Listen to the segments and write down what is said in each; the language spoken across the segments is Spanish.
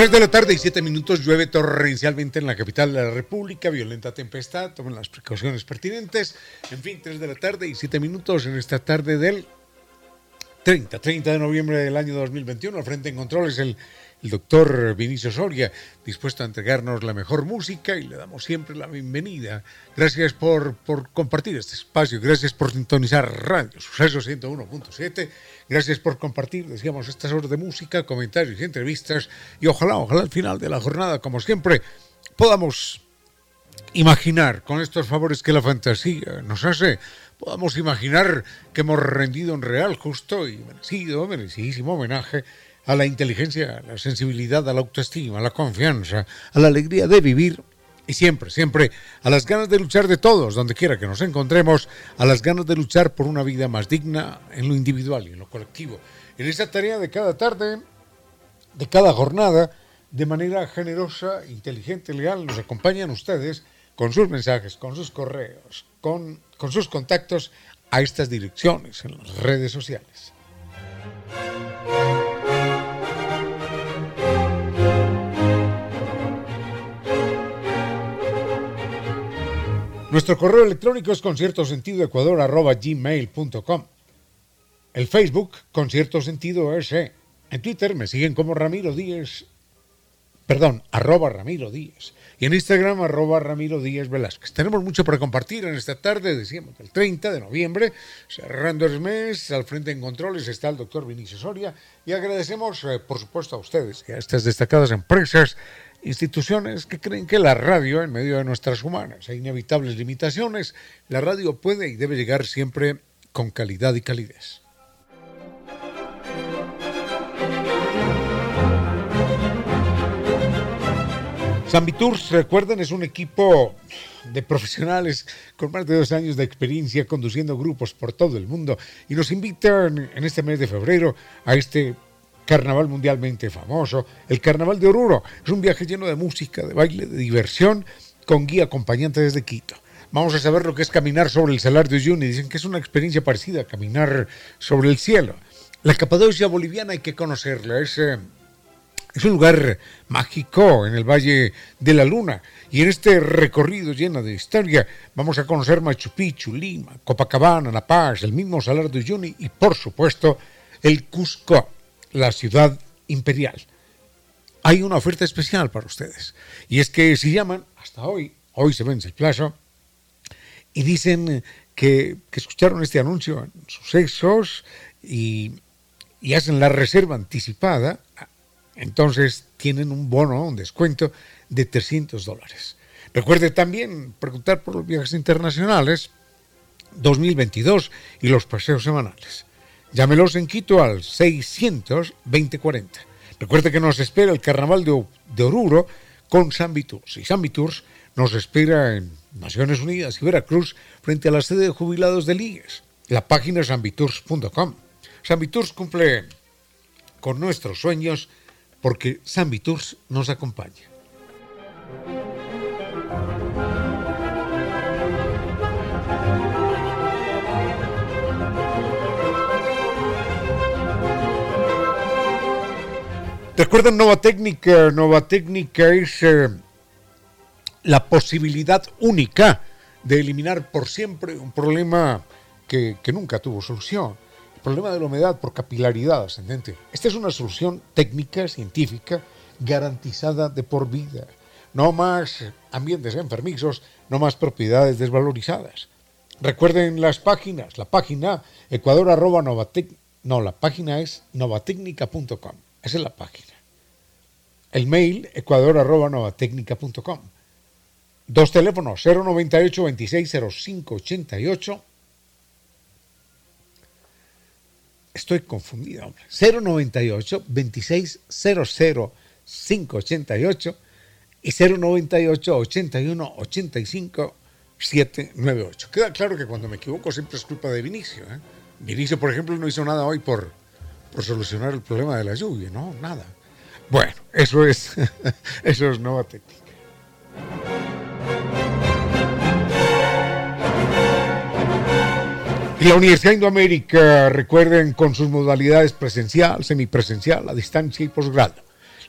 3 de la tarde y 7 minutos llueve torrencialmente en la capital de la República, violenta tempestad, tomen las precauciones pertinentes. En fin, 3 de la tarde y 7 minutos en esta tarde del 30, 30 de noviembre del año 2021. Al frente en controles el el doctor Vinicio Soria, dispuesto a entregarnos la mejor música y le damos siempre la bienvenida. Gracias por, por compartir este espacio, gracias por sintonizar Radio Suceso 101.7, gracias por compartir, decíamos, estas horas de música, comentarios y entrevistas y ojalá, ojalá al final de la jornada, como siempre, podamos imaginar con estos favores que la fantasía nos hace, podamos imaginar que hemos rendido un real, justo y merecido, merecidísimo homenaje a la inteligencia, a la sensibilidad, a la autoestima, a la confianza, a la alegría de vivir y siempre, siempre a las ganas de luchar de todos, donde quiera que nos encontremos, a las ganas de luchar por una vida más digna en lo individual y en lo colectivo. En esa tarea de cada tarde, de cada jornada, de manera generosa, inteligente, leal, nos acompañan ustedes con sus mensajes, con sus correos, con, con sus contactos a estas direcciones en las redes sociales. Nuestro correo electrónico es conciertosentidoecuador.gmail.com El Facebook, Concierto Sentido S. En Twitter me siguen como Ramiro Díez, perdón, arroba Ramiro Díez. Y en Instagram, arroba Ramiro Díez Velázquez. Tenemos mucho para compartir en esta tarde, decíamos, el 30 de noviembre, cerrando el mes. Al frente en controles está el doctor Vinicio Soria. Y agradecemos, eh, por supuesto, a ustedes y a estas destacadas empresas instituciones que creen que la radio, en medio de nuestras humanas e inevitables limitaciones, la radio puede y debe llegar siempre con calidad y calidez. Sambitours, recuerden, es un equipo de profesionales con más de dos años de experiencia conduciendo grupos por todo el mundo y nos invitan en este mes de febrero a este carnaval mundialmente famoso, el Carnaval de Oruro. Es un viaje lleno de música, de baile, de diversión, con guía acompañante desde Quito. Vamos a saber lo que es caminar sobre el Salar de Uyuni. Dicen que es una experiencia parecida a caminar sobre el cielo. La Capadocia boliviana hay que conocerla. Es, eh, es un lugar mágico en el Valle de la Luna. Y en este recorrido lleno de historia vamos a conocer Machu Picchu, Lima, Copacabana, La Paz, el mismo Salar de Uyuni y, por supuesto, el Cusco la ciudad imperial. Hay una oferta especial para ustedes. Y es que si llaman, hasta hoy, hoy se vence el plazo, y dicen que, escucharon este anuncio en sucesos y, y hacen la reserva anticipada, entonces tienen un bono, un descuento de 300 dólares. Recuerde también preguntar por los viajes internacionales 2022 y los paseos semanales. Llámelos en Quito al 600 2040. Recuerde que nos espera el Carnaval de, Oruro con Zambi Tours. Y Zambi Tours nos espera en Naciones Unidas y Veracruz frente a la sede de jubilados de Ligues. La página es zambitours.com. Zambi Tours cumple con nuestros sueños porque Zambi Tours nos acompaña. Recuerden Nova Técnica. Nova Técnica es eh, la posibilidad única de eliminar por siempre un problema que, nunca tuvo solución. El problema de la humedad por capilaridad ascendente. Esta es una solución técnica, científica, garantizada de por vida. No más ambientes enfermizos, no más propiedades desvalorizadas. Recuerden las páginas, la página ecuador No, la página es novatecnica.com. Esa es la página. El mail ecuador.novatecnica.com. Dos teléfonos, 098 2605 88 Estoy confundido, hombre. 098 2600 588 y 098 81 85 798. Queda claro que cuando me equivoco siempre es culpa de Vinicio. ¿eh? Vinicio, por ejemplo, no hizo nada hoy por, por solucionar el problema de la lluvia, ¿no? Nada. Bueno, eso es, eso es nueva técnica. Y la Universidad Indoamérica, recuerden, con sus modalidades presencial, semipresencial, a distancia y posgrado.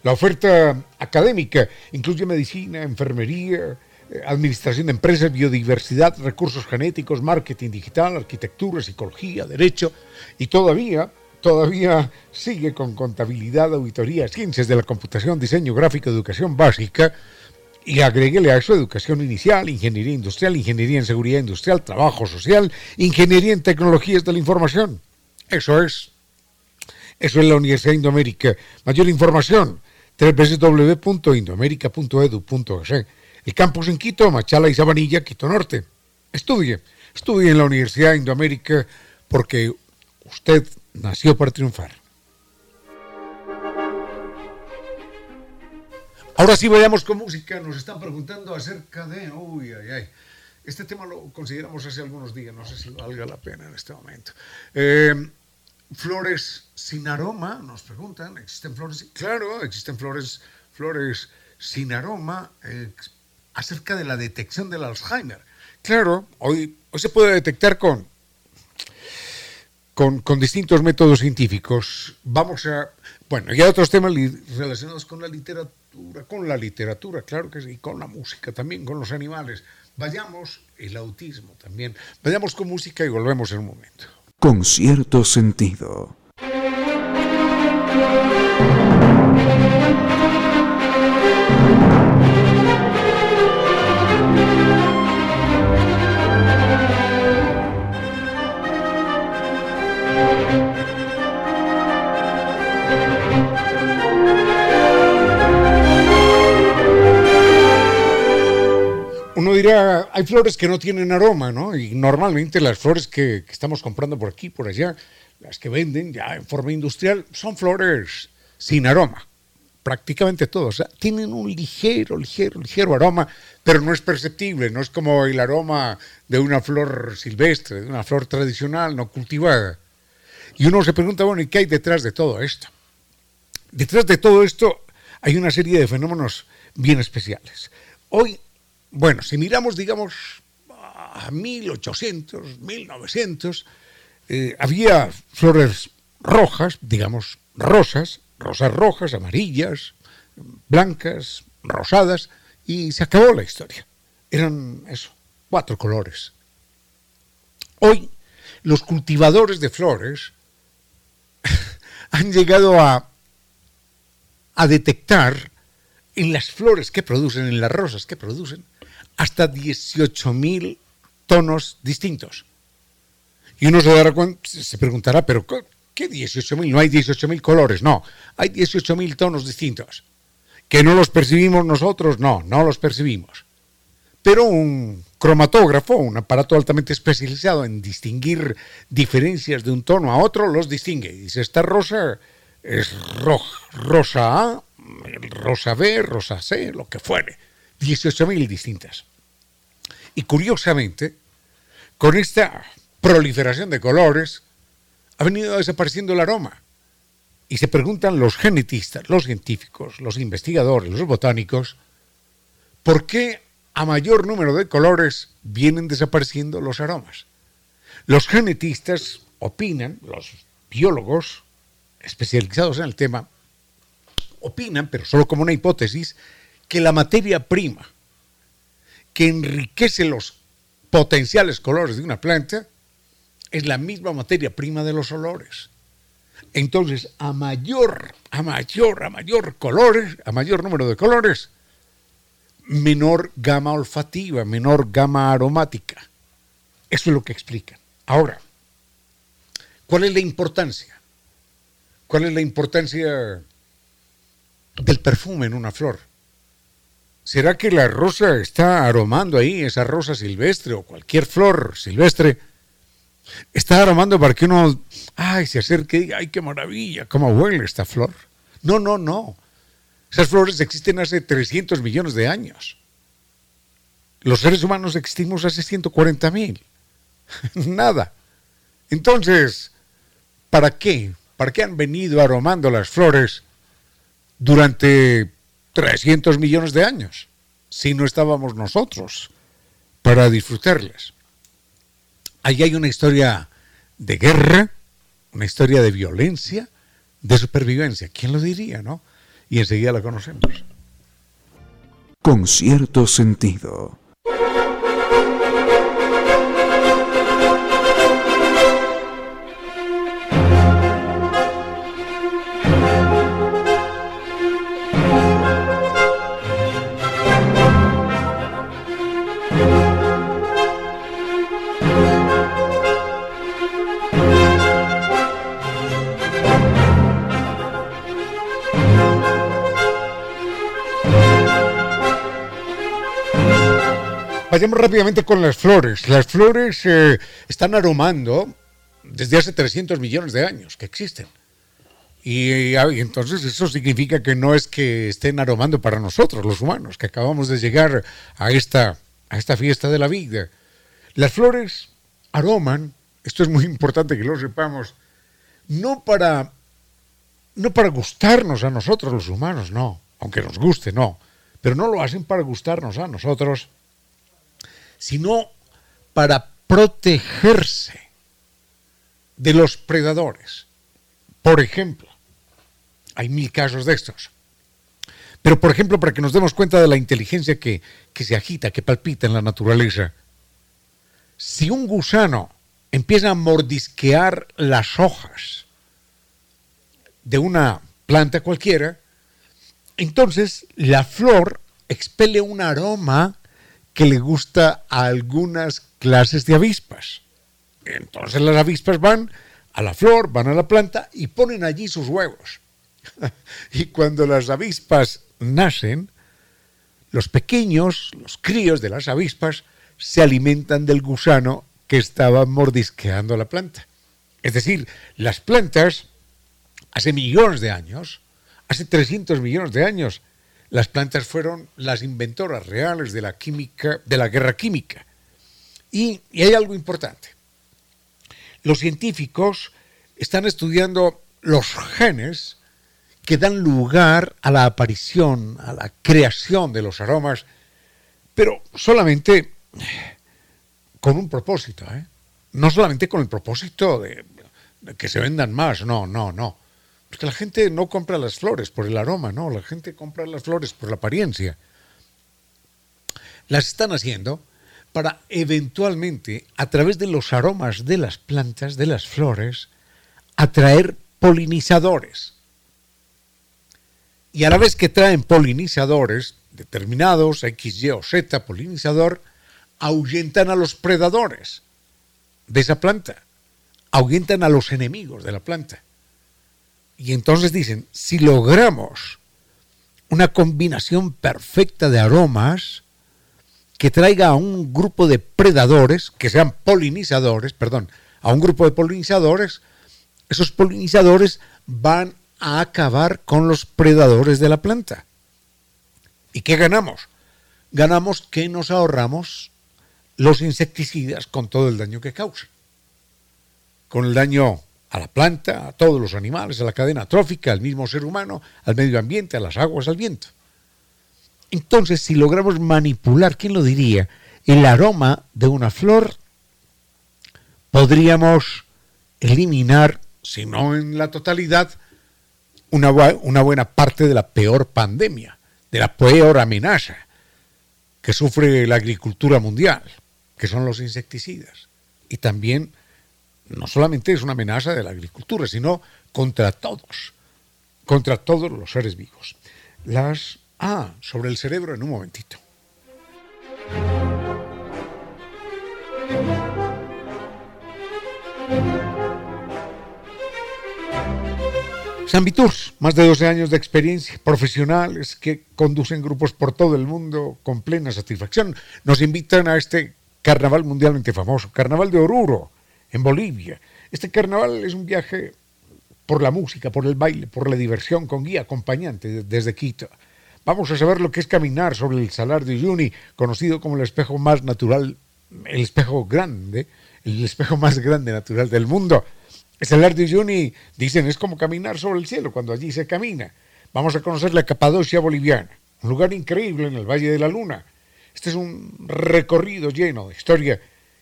La oferta académica incluye medicina, enfermería, eh, administración de empresas, biodiversidad, recursos genéticos, marketing digital, arquitectura, psicología, derecho y todavía, todavía sigue con contabilidad, auditoría, ciencias de la computación, diseño gráfico, educación básica y agréguele a eso educación inicial, ingeniería industrial, ingeniería en seguridad industrial, trabajo social, ingeniería en tecnologías de la información. Eso es. Eso es la Universidad Indoamérica. Mayor información, www.indoamerica.edu.es. El campus en Quito, Machala y Sabanilla, Quito Norte. Estudie, estudie en la Universidad Indoamérica porque usted nació para triunfar. Ahora sí vayamos con música. Nos están preguntando acerca de. Uy, ay, ay. Este tema lo consideramos hace algunos días. No sé si valga la pena en este momento. Eh, flores sin aroma, nos preguntan. ¿Existen flores? Claro, existen flores, flores sin aroma eh, acerca de la detección del Alzheimer. Claro, hoy, hoy se puede detectar con, con, con, distintos métodos científicos. Vamos a. Bueno, y hay otros temas relacionados con la literatura con la literatura, claro que sí, con la música también, con los animales. Vayamos, el autismo también. Vayamos con música y volvemos en un momento. Con cierto sentido. Hay flores que no tienen aroma, ¿no? Y normalmente las flores que, estamos comprando por aquí, por allá, las que venden ya en forma industrial, son flores sin aroma. Prácticamente todas. O sea, tienen un ligero, ligero, ligero aroma, pero no es perceptible, no es como el aroma de una flor silvestre, de una flor tradicional, no cultivada. Y uno se pregunta, bueno, ¿y qué hay detrás de todo esto? Detrás de todo esto hay una serie de fenómenos bien especiales. Hoy bueno, si miramos, digamos, a 1800, 1900, eh, había flores rojas, digamos, rosas, rosas rojas, amarillas, blancas, rosadas, y se acabó la historia. Eran eso, cuatro colores. Hoy, los cultivadores de flores han llegado a, a detectar en las flores que producen, en las rosas que producen, hasta 18.000 tonos distintos. Y uno se dará cuenta, se preguntará, pero ¿qué 18.000? No hay 18.000 colores, no, hay 18.000 tonos distintos. ¿Que no los percibimos nosotros? No, no los percibimos. Pero un cromatógrafo, un aparato altamente especializado en distinguir diferencias de un tono a otro, los distingue. Dice, esta rosa es rosa A, rosa B, rosa C, lo que fuere. 18.000 distintas. Y curiosamente, con esta proliferación de colores, ha venido desapareciendo el aroma. Y se preguntan los genetistas, los científicos, los investigadores, los botánicos, ¿por qué a mayor número de colores vienen desapareciendo los aromas? Los genetistas opinan, los biólogos especializados en el tema, opinan, pero solo como una hipótesis, que la materia prima que enriquece los potenciales colores de una planta es la misma materia prima de los olores. Entonces, a mayor, a mayor, a mayor colores, a mayor número de colores, menor gama olfativa, menor gama aromática. Eso es lo que explican. Ahora, ¿cuál es la importancia? ¿Cuál es la importancia del perfume en una flor? ¿Será que la rosa está aromando ahí, esa rosa silvestre o cualquier flor silvestre? Está aromando para que uno, ay, se acerque y diga, ay, qué maravilla, cómo huele esta flor. No, no, no. Esas flores existen hace 300 millones de años. Los seres humanos existimos hace 140 mil. Nada. Entonces, ¿para qué? ¿Para qué han venido aromando las flores durante 300 millones de años si no estábamos nosotros para disfrutarlas? Ahí hay una historia de guerra, una historia de violencia, de supervivencia. ¿Quién lo diría, no? Y enseguida la conocemos. Con cierto sentido. Vayamos rápidamente con las flores. Las flores eh, están aromando desde hace 300 millones de años que existen. Y, ah, y, entonces eso significa que no es que estén aromando para nosotros, los humanos, que acabamos de llegar a esta, a esta fiesta de la vida. Las flores aroman, esto es muy importante que lo sepamos, no para, no para gustarnos a nosotros los humanos, no, aunque nos guste, no, pero no lo hacen para gustarnos a nosotros, sino para protegerse de los predadores. Por ejemplo, hay mil casos de estos. Pero, por ejemplo, para que nos demos cuenta de la inteligencia que, que se agita, que palpita en la naturaleza, si un gusano empieza a mordisquear las hojas de una planta cualquiera, entonces la flor expele un aroma que le gusta a algunas clases de avispas. Entonces las avispas van a la flor, van a la planta y ponen allí sus huevos. y cuando las avispas nacen, los pequeños, los críos de las avispas, se alimentan del gusano que estaba mordisqueando la planta. Es decir, las plantas, hace millones de años, hace 300 millones de años, las plantas fueron las inventoras reales de la química, de la guerra química. Y, y hay algo importante. Los científicos están estudiando los genes que dan lugar a la aparición, a la creación de los aromas, pero solamente con un propósito, ¿eh? no solamente con el propósito de, que se vendan más, no, no, no. Porque la gente no compra las flores por el aroma, no, la gente compra las flores por la apariencia. Las están haciendo para eventualmente, a través de los aromas de las plantas, de las flores, atraer polinizadores. Y a la vez que traen polinizadores determinados, X, Y o Z polinizador, ahuyentan a los predadores de esa planta, ahuyentan a los enemigos de la planta. Y entonces dicen, si logramos una combinación perfecta de aromas que traiga a un grupo de predadores, que sean polinizadores, perdón, a un grupo de polinizadores, esos polinizadores van a acabar con los predadores de la planta. ¿Y qué ganamos? Ganamos que nos ahorramos los insecticidas con todo el daño que causan. Con el daño a la planta, a todos los animales, a la cadena trófica, al mismo ser humano, al medio ambiente, a las aguas, al viento. Entonces, si logramos manipular, ¿quién lo diría? El aroma de una flor, podríamos eliminar, si no en la totalidad, una, una buena parte de la peor pandemia, de la peor amenaza que sufre la agricultura mundial, que son los insecticidas. Y también no solamente es una amenaza de la agricultura, sino contra todos, contra todos los seres vivos. Las Ah, sobre el cerebro en un momentito. Tours, más de 12 años de experiencia, profesionales que conducen grupos por todo el mundo con plena satisfacción, nos invitan a este carnaval mundialmente famoso, Carnaval de Oruro, en Bolivia. Este carnaval es un viaje por la música, por el baile, por la diversión, con guía acompañante desde Quito. Vamos a saber lo que es caminar sobre el Salar de Uyuni, conocido como el espejo más natural, el espejo grande, el espejo más grande natural del mundo. El Salar de Uyuni, dicen, es como caminar sobre el cielo cuando allí se camina. Vamos a conocer la Capadocia boliviana, un lugar increíble en el Valle de la Luna. Este es un recorrido lleno de historia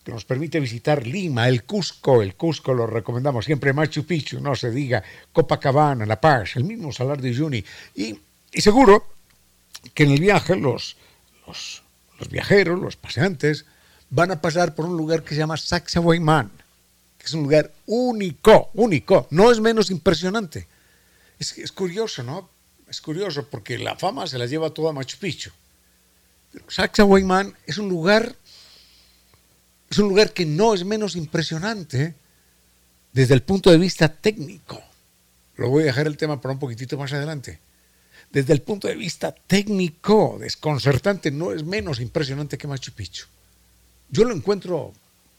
que nos permite visitar Lima, el Cusco, el Cusco lo recomendamos siempre, Machu Picchu, no se diga, Copacabana, La Paz, el mismo Salar de Uyuni. Y, seguro que en el viaje los, los, viajeros, los paseantes, van a pasar por un lugar que se llama Sacsayhuamán, que es un lugar único, único, no es menos impresionante. Es, es curioso, ¿no? Es curioso porque la fama se la lleva toda Machu Picchu. Sacsayhuamán es un lugar es un lugar que no es menos impresionante desde el punto de vista técnico. Lo voy a dejar el tema para un poquitito más adelante. Desde el punto de vista técnico, desconcertante, no es menos impresionante que Machu Picchu. Yo lo encuentro,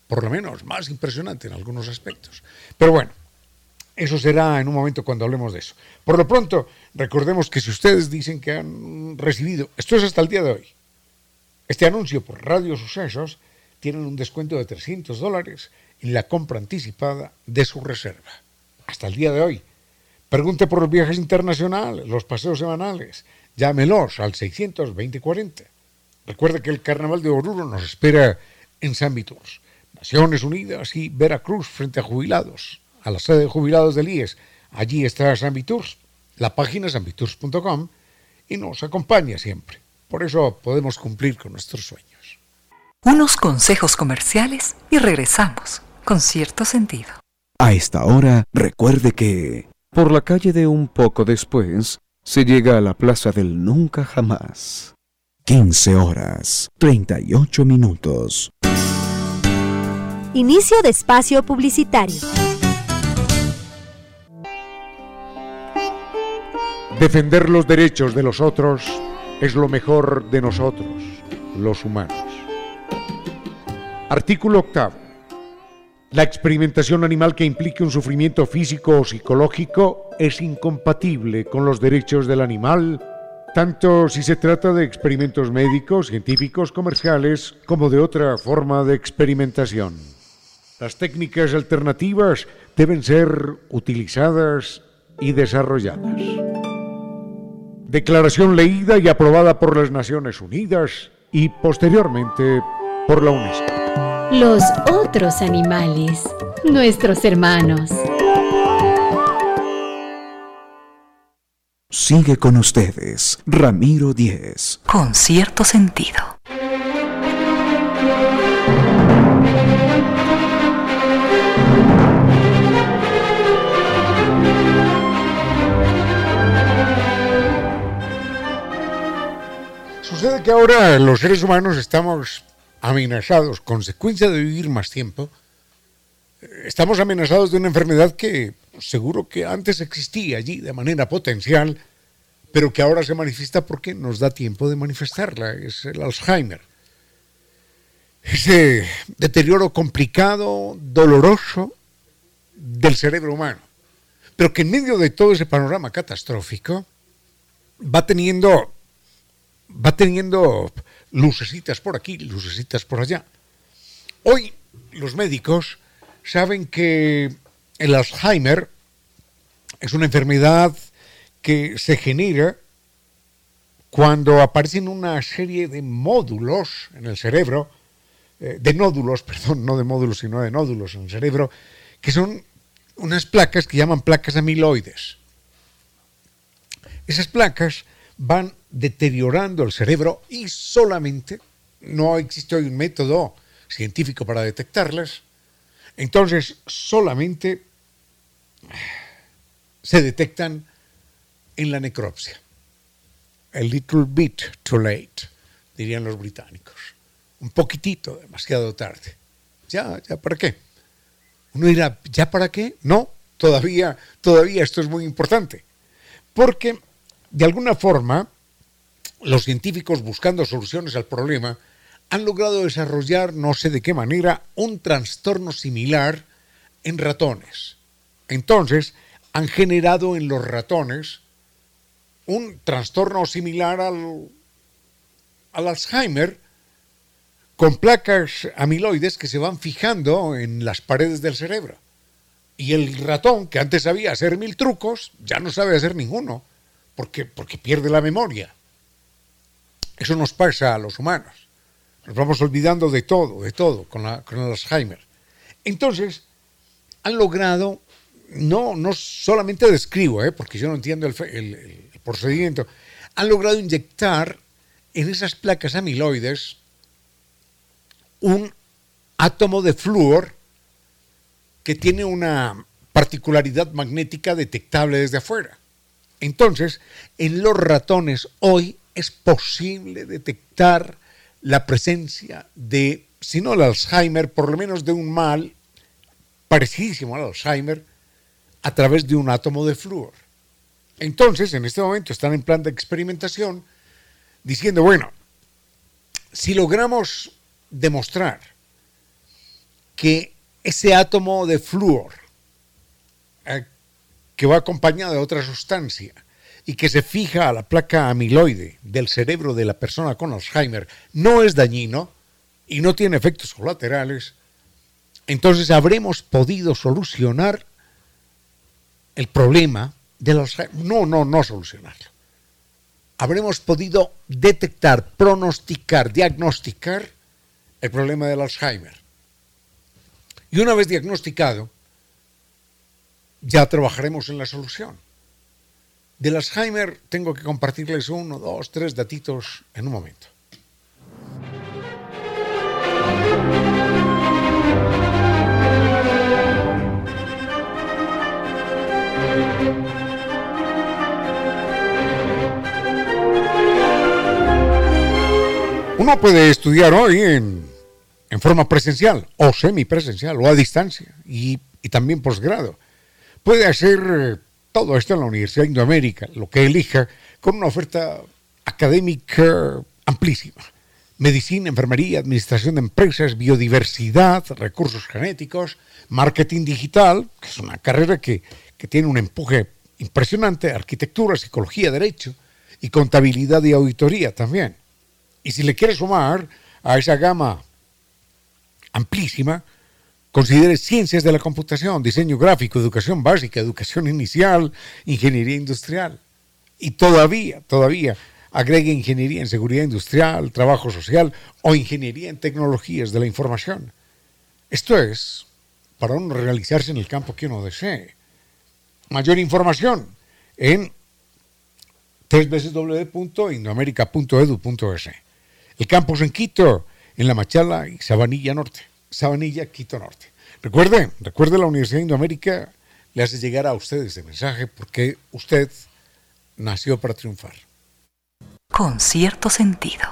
por lo menos, más impresionante en algunos aspectos. Pero bueno, eso será en un momento cuando hablemos de eso. Por lo pronto, recordemos que si ustedes dicen que han recibido, esto es hasta el día de hoy, este anuncio por Radio Sucesos, tienen un descuento de 300 dólares en la compra anticipada de su reserva. Hasta el día de hoy. Pregunte por los viajes internacionales, los paseos semanales. Llámelos al 620-40. Recuerde que el Carnaval de Oruro nos espera en San Vitors. Naciones Unidas y Veracruz frente a jubilados, a la sede de jubilados del IES. Allí está San Viturs, la página sanviturs.com y nos acompaña siempre. Por eso podemos cumplir con nuestros sueños unos consejos comerciales y regresamos con cierto sentido. A esta hora, recuerde que por la calle de un poco después se llega a la plaza del nunca jamás. 15 horas, 38 minutos. Inicio de espacio publicitario. Defender los derechos de los otros es lo mejor de nosotros, los humanos. Artículo octavo. La experimentación animal que implique un sufrimiento físico o psicológico es incompatible con los derechos del animal, tanto si se trata de experimentos médicos, científicos, comerciales, como de otra forma de experimentación. Las técnicas alternativas deben ser utilizadas y desarrolladas. Declaración leída y aprobada por las Naciones Unidas y posteriormente por la UNESCO. Los otros animales, nuestros hermanos. Sigue con ustedes, Ramiro Díez. Con cierto sentido. Sucede que ahora los seres humanos estamos amenazados, consecuencia de vivir más tiempo, estamos amenazados de una enfermedad que seguro que antes existía allí de manera potencial, pero que ahora se manifiesta porque nos da tiempo de manifestarla, es el Alzheimer. Ese deterioro complicado, doloroso del cerebro humano, pero que en medio de todo ese panorama catastrófico va teniendo, va teniendo lucecitas por aquí, lucecitas por allá. Hoy los médicos saben que el Alzheimer es una enfermedad que se genera cuando aparecen una serie de módulos en el cerebro, eh, de nódulos, perdón, no de módulos, sino de nódulos en el cerebro, que son unas placas que llaman placas amiloides. Esas placas van deteriorando el cerebro y solamente no existe hoy un método científico para detectarlas. Entonces, solamente se detectan en la necropsia. A little bit too late, dirían los británicos. Un poquitito, demasiado tarde. Ya, ya, ¿para qué? Uno dirá, ¿ya para qué? No, todavía, todavía esto es muy importante, porque de alguna forma los científicos buscando soluciones al problema han logrado desarrollar, no sé de qué manera, un trastorno similar en ratones. Entonces, han generado en los ratones un trastorno similar al, al Alzheimer, con placas amiloides que se van fijando en las paredes del cerebro. Y el ratón, que antes sabía hacer mil trucos, ya no sabe hacer ninguno, porque, porque pierde la memoria. Eso nos pasa a los humanos. Nos vamos olvidando de todo, de todo, con, la, el Alzheimer. Entonces, han logrado, no, no solamente describo, ¿eh? porque yo no entiendo el, el procedimiento, han logrado inyectar en esas placas amiloides un átomo de flúor que tiene una particularidad magnética detectable desde afuera. Entonces, en los ratones hoy es posible detectar la presencia de, si no el Alzheimer, por lo menos de un mal parecidísimo al Alzheimer, a través de un átomo de flúor. Entonces, en este momento están en plan de experimentación diciendo, bueno, si logramos demostrar que ese átomo de flúor eh, que va acompañado de otra sustancia y que se fija a la placa amiloide del cerebro de la persona con Alzheimer no es dañino y no tiene efectos colaterales, entonces habremos podido solucionar el problema del Alzheimer. No, no, no solucionarlo. Habremos podido detectar, pronosticar, diagnosticar el problema del Alzheimer. Y una vez diagnosticado, ya trabajaremos en la solución. Del Alzheimer tengo que compartirles uno, dos, tres datitos en un momento. Uno puede estudiar hoy en, forma presencial o semipresencial o a distancia y, también posgrado. Puede hacer eh, todo esto en la Universidad de Indoamérica, lo que elija, con una oferta académica amplísima. Medicina, enfermería, administración de empresas, biodiversidad, recursos genéticos, marketing digital, que es una carrera que, que tiene un empuje impresionante, arquitectura, psicología, derecho y contabilidad y auditoría también. Y si le quiere sumar a esa gama amplísima, considere ciencias de la computación, diseño gráfico, educación básica, educación inicial, ingeniería industrial. Y todavía, todavía, agregue ingeniería en seguridad industrial, trabajo social o ingeniería en tecnologías de la información. Esto es para uno realizarse en el campo que uno desee. Mayor información en www.indoamerica.edu.es. El campus en Quito, en La Machala y Sabanilla Norte. Sabanilla, Quito Norte. Recuerde, recuerde la Universidad de Indoamérica le hace llegar a ustedes este mensaje porque usted nació para triunfar. Con cierto sentido.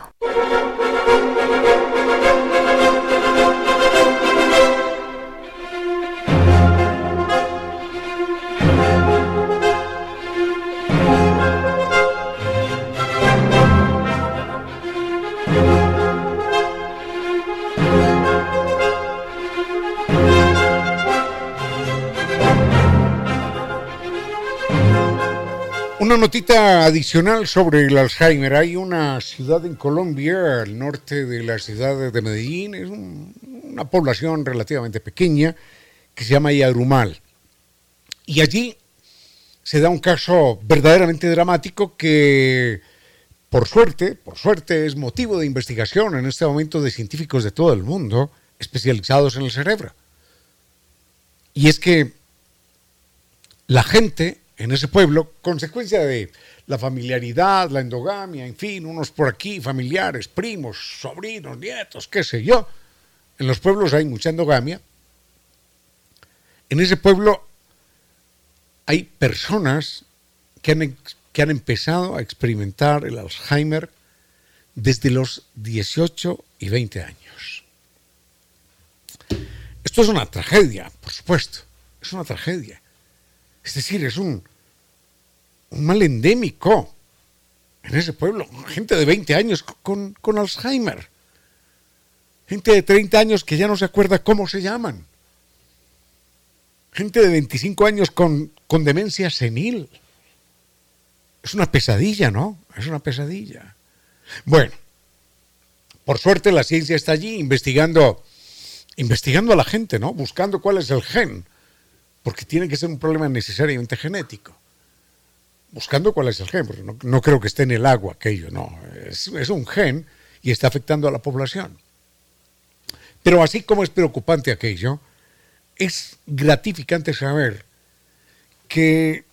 Una notita adicional sobre el Alzheimer. Hay una ciudad en Colombia, al norte de la ciudad de Medellín, es una población relativamente pequeña, que se llama Yadrumal. Y allí se da un caso verdaderamente dramático que, por suerte, por suerte, es motivo de investigación en este momento de científicos de todo el mundo especializados en el cerebro. Y es que la gente en ese pueblo, consecuencia de la familiaridad, la endogamia, en fin, unos por aquí, familiares, primos, sobrinos, nietos, qué sé yo. En los pueblos hay mucha endogamia. En ese pueblo hay personas que han, que han empezado a experimentar el Alzheimer desde los 18 y 20 años. Esto es una tragedia, por supuesto, es una tragedia. Es decir, es un, mal endémico en ese pueblo. Gente de 20 años con, con Alzheimer. Gente de 30 años que ya no se acuerda cómo se llaman. Gente de 25 años con, con demencia senil. Es una pesadilla, ¿no? Es una pesadilla. Bueno, por suerte la ciencia está allí investigando, investigando a la gente, ¿no? Buscando cuál es el gen, porque tiene que ser un problema necesariamente genético. Buscando cuál es el gen, porque no, creo que esté en el agua aquello, no. Es, un gen y está afectando a la población. Pero así como es preocupante aquello, es gratificante saber que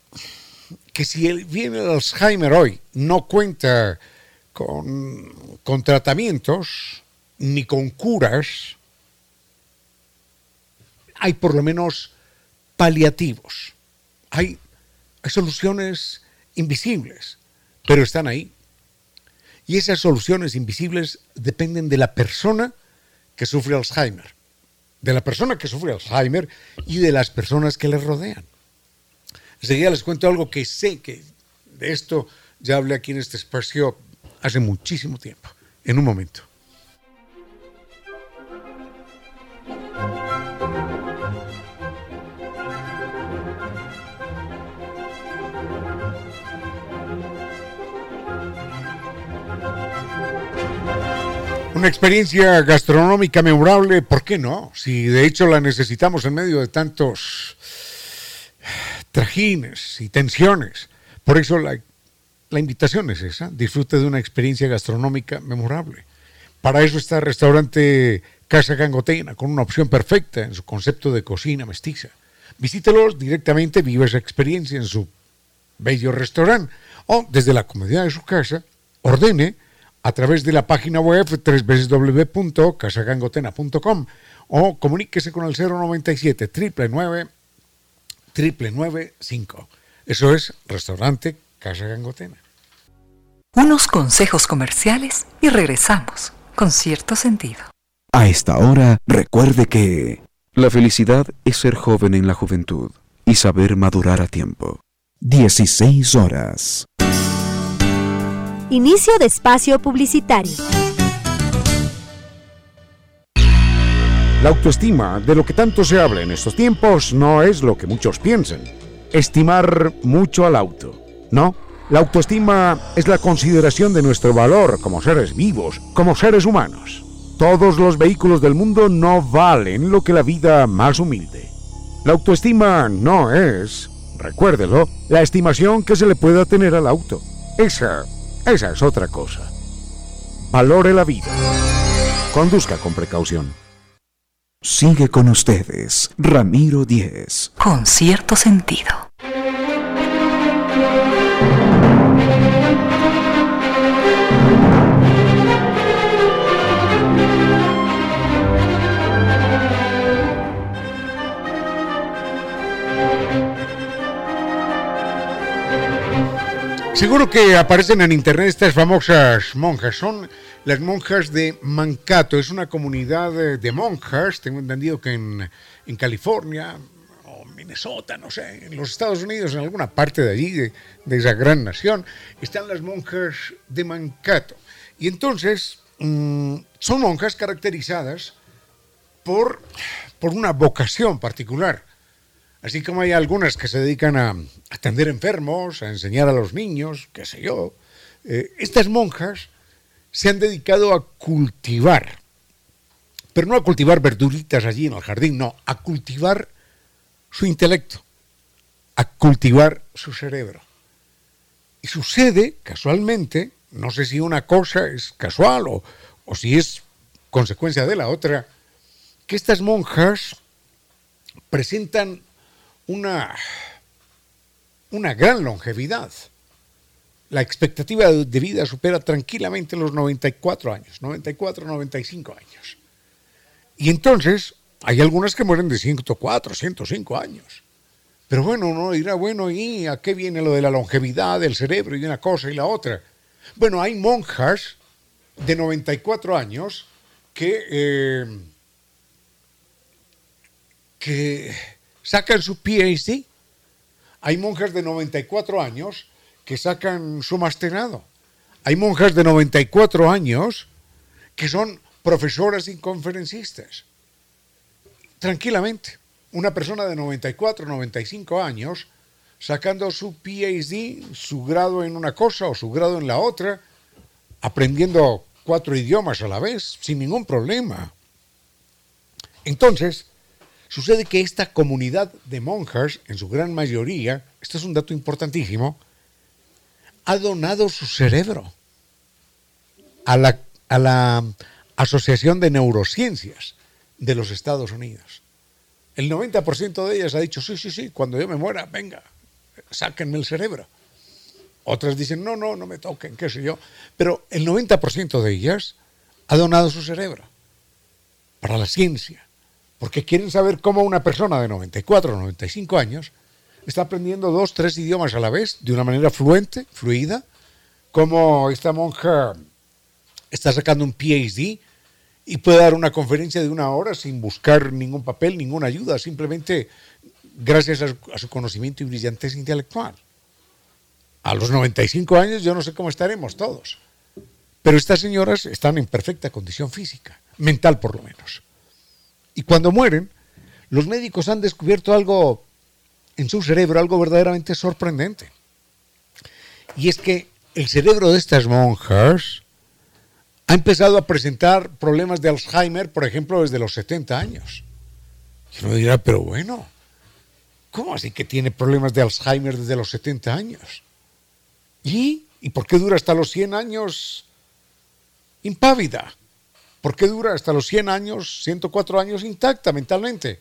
que si viene el Alzheimer hoy no cuenta con, con tratamientos ni con curas, hay por lo menos paliativos. Hay, soluciones invisibles, pero están ahí. Y esas soluciones invisibles dependen de la persona que sufre Alzheimer, de la persona que sufre Alzheimer y de las personas que le rodean. Enseguida les cuento algo que sé que de esto ya hablé aquí en este espacio hace muchísimo tiempo, en un momento. Una experiencia gastronómica memorable, ¿por qué no? Si de hecho la necesitamos en medio de tantos trajines y tensiones. Por eso la, invitación es esa, disfrute de una experiencia gastronómica memorable. Para eso está el restaurante Casa Gangotena, con una opción perfecta en su concepto de cocina mestiza. Visítelos directamente, vive esa experiencia en su bello restaurante o desde la comodidad de su casa, ordene a través de la página web www.casagangotena.com o comuníquese con el 097 999 triple nueve cinco. Eso es Restaurante Casa Gangotena. Unos consejos comerciales y regresamos con cierto sentido. A esta hora, recuerde que la felicidad es ser joven en la juventud y saber madurar a tiempo. 16 horas. Inicio de espacio publicitario. La autoestima, de lo que tanto se habla en estos tiempos, no es lo que muchos piensan. Estimar mucho al auto. No, la autoestima es la consideración de nuestro valor como seres vivos, como seres humanos. Todos los vehículos del mundo no valen lo que la vida más humilde. La autoestima no es, recuérdelo, la estimación que se le pueda tener al auto. Esa, esa es otra cosa. Valore la vida. Conduzca con precaución. Sigue con ustedes, Ramiro Díez. Con cierto sentido. Seguro que aparecen en internet estas famosas monjas. Son las monjas de Mankato. Es una comunidad de monjas, tengo entendido que en, California o Minnesota, no sé, en los Estados Unidos, en alguna parte de allí, de, esa gran nación, están las monjas de Mankato. Y entonces mm, son monjas caracterizadas por, por una vocación particular Así como hay algunas que se dedican a atender enfermos, a enseñar a los niños, qué sé yo, eh, estas monjas se han dedicado a cultivar, pero no a cultivar verduritas allí en el jardín, no, a cultivar su intelecto, a cultivar su cerebro. Y sucede, casualmente, no sé si una cosa es casual o, o si es consecuencia de la otra, que estas monjas presentan una, una gran longevidad. La expectativa de vida supera tranquilamente los 94 años, 94, 95 años. Y entonces hay algunas que mueren de 104, 105 años. Pero bueno, uno dirá, bueno, ¿y a qué viene lo de la longevidad del cerebro y una cosa y la otra? Bueno, hay monjas de 94 años que, eh, que sacan su PhD Hay monjas de 94 años que sacan su masterado. Hay monjas de 94 años que son profesoras y conferencistas. Tranquilamente, una persona de 94, 95 años, sacando su PhD, su grado en una cosa o su grado en la otra, aprendiendo cuatro idiomas a la vez, sin ningún problema. Entonces, sucede que esta comunidad de monjas, en su gran mayoría, esto es un dato importantísimo, ha donado su cerebro a la, a la Asociación de Neurociencias de los Estados Unidos. El 90% de ellas ha dicho, sí, sí, sí, cuando yo me muera, venga, sáquenme el cerebro. Otras dicen, no, no, no me toquen, qué sé yo. Pero el 90% de ellas ha donado su cerebro para la ciencia, porque quieren saber cómo una persona de 94 o 95 años está aprendiendo dos, tres idiomas a la vez de una manera fluente, fluida, como esta monja está sacando un PhD y puede dar una conferencia de una hora sin buscar ningún papel, ninguna ayuda, simplemente gracias a su, conocimiento y brillantez intelectual. A los 95 años yo no sé cómo estaremos todos, pero estas señoras están en perfecta condición física, mental por lo menos. Y cuando mueren, los médicos han descubierto algo en su cerebro, algo verdaderamente sorprendente. Y es que el cerebro de estas monjas ha empezado a presentar problemas de Alzheimer, por ejemplo, desde los 70 años. Y uno dirá, pero bueno, ¿cómo así que tiene problemas de Alzheimer desde los 70 años? ¿Y? ¿Y por qué dura hasta los 100 años impávida? ¿Por qué dura hasta los 100 años, 104 años intacta mentalmente?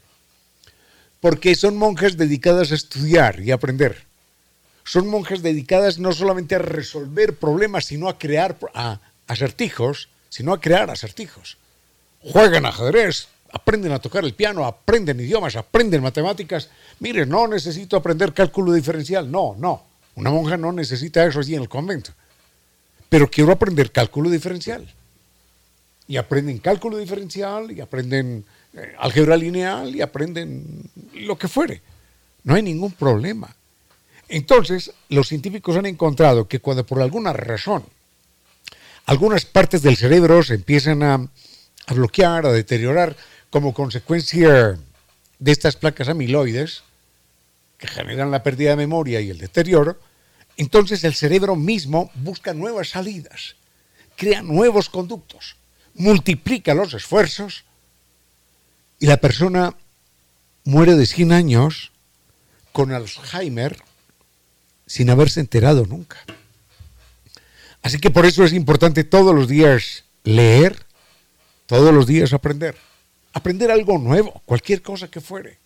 Porque son monjas dedicadas a estudiar y aprender. Son monjas dedicadas no solamente a resolver problemas, sino a crear, a acertijos, sino a crear acertijos. Juegan ajedrez, aprenden a tocar el piano, aprenden idiomas, aprenden matemáticas. Mire, no necesito aprender cálculo diferencial. No, no. Una monja no necesita eso allí en el convento. Pero quiero aprender cálculo diferencial. Y aprenden cálculo diferencial, y aprenden eh, álgebra lineal, y aprenden lo que fuere. No hay ningún problema. Entonces, los científicos han encontrado que cuando por alguna razón algunas partes del cerebro se empiezan a, bloquear, a deteriorar como consecuencia de estas placas amiloides que generan la pérdida de memoria y el deterioro, entonces el cerebro mismo busca nuevas salidas, crea nuevos conductos, multiplica los esfuerzos y la persona muere de 100 años con Alzheimer sin haberse enterado nunca. Así que por eso es importante todos los días leer, todos los días aprender. Aprender algo nuevo, cualquier cosa que fuere.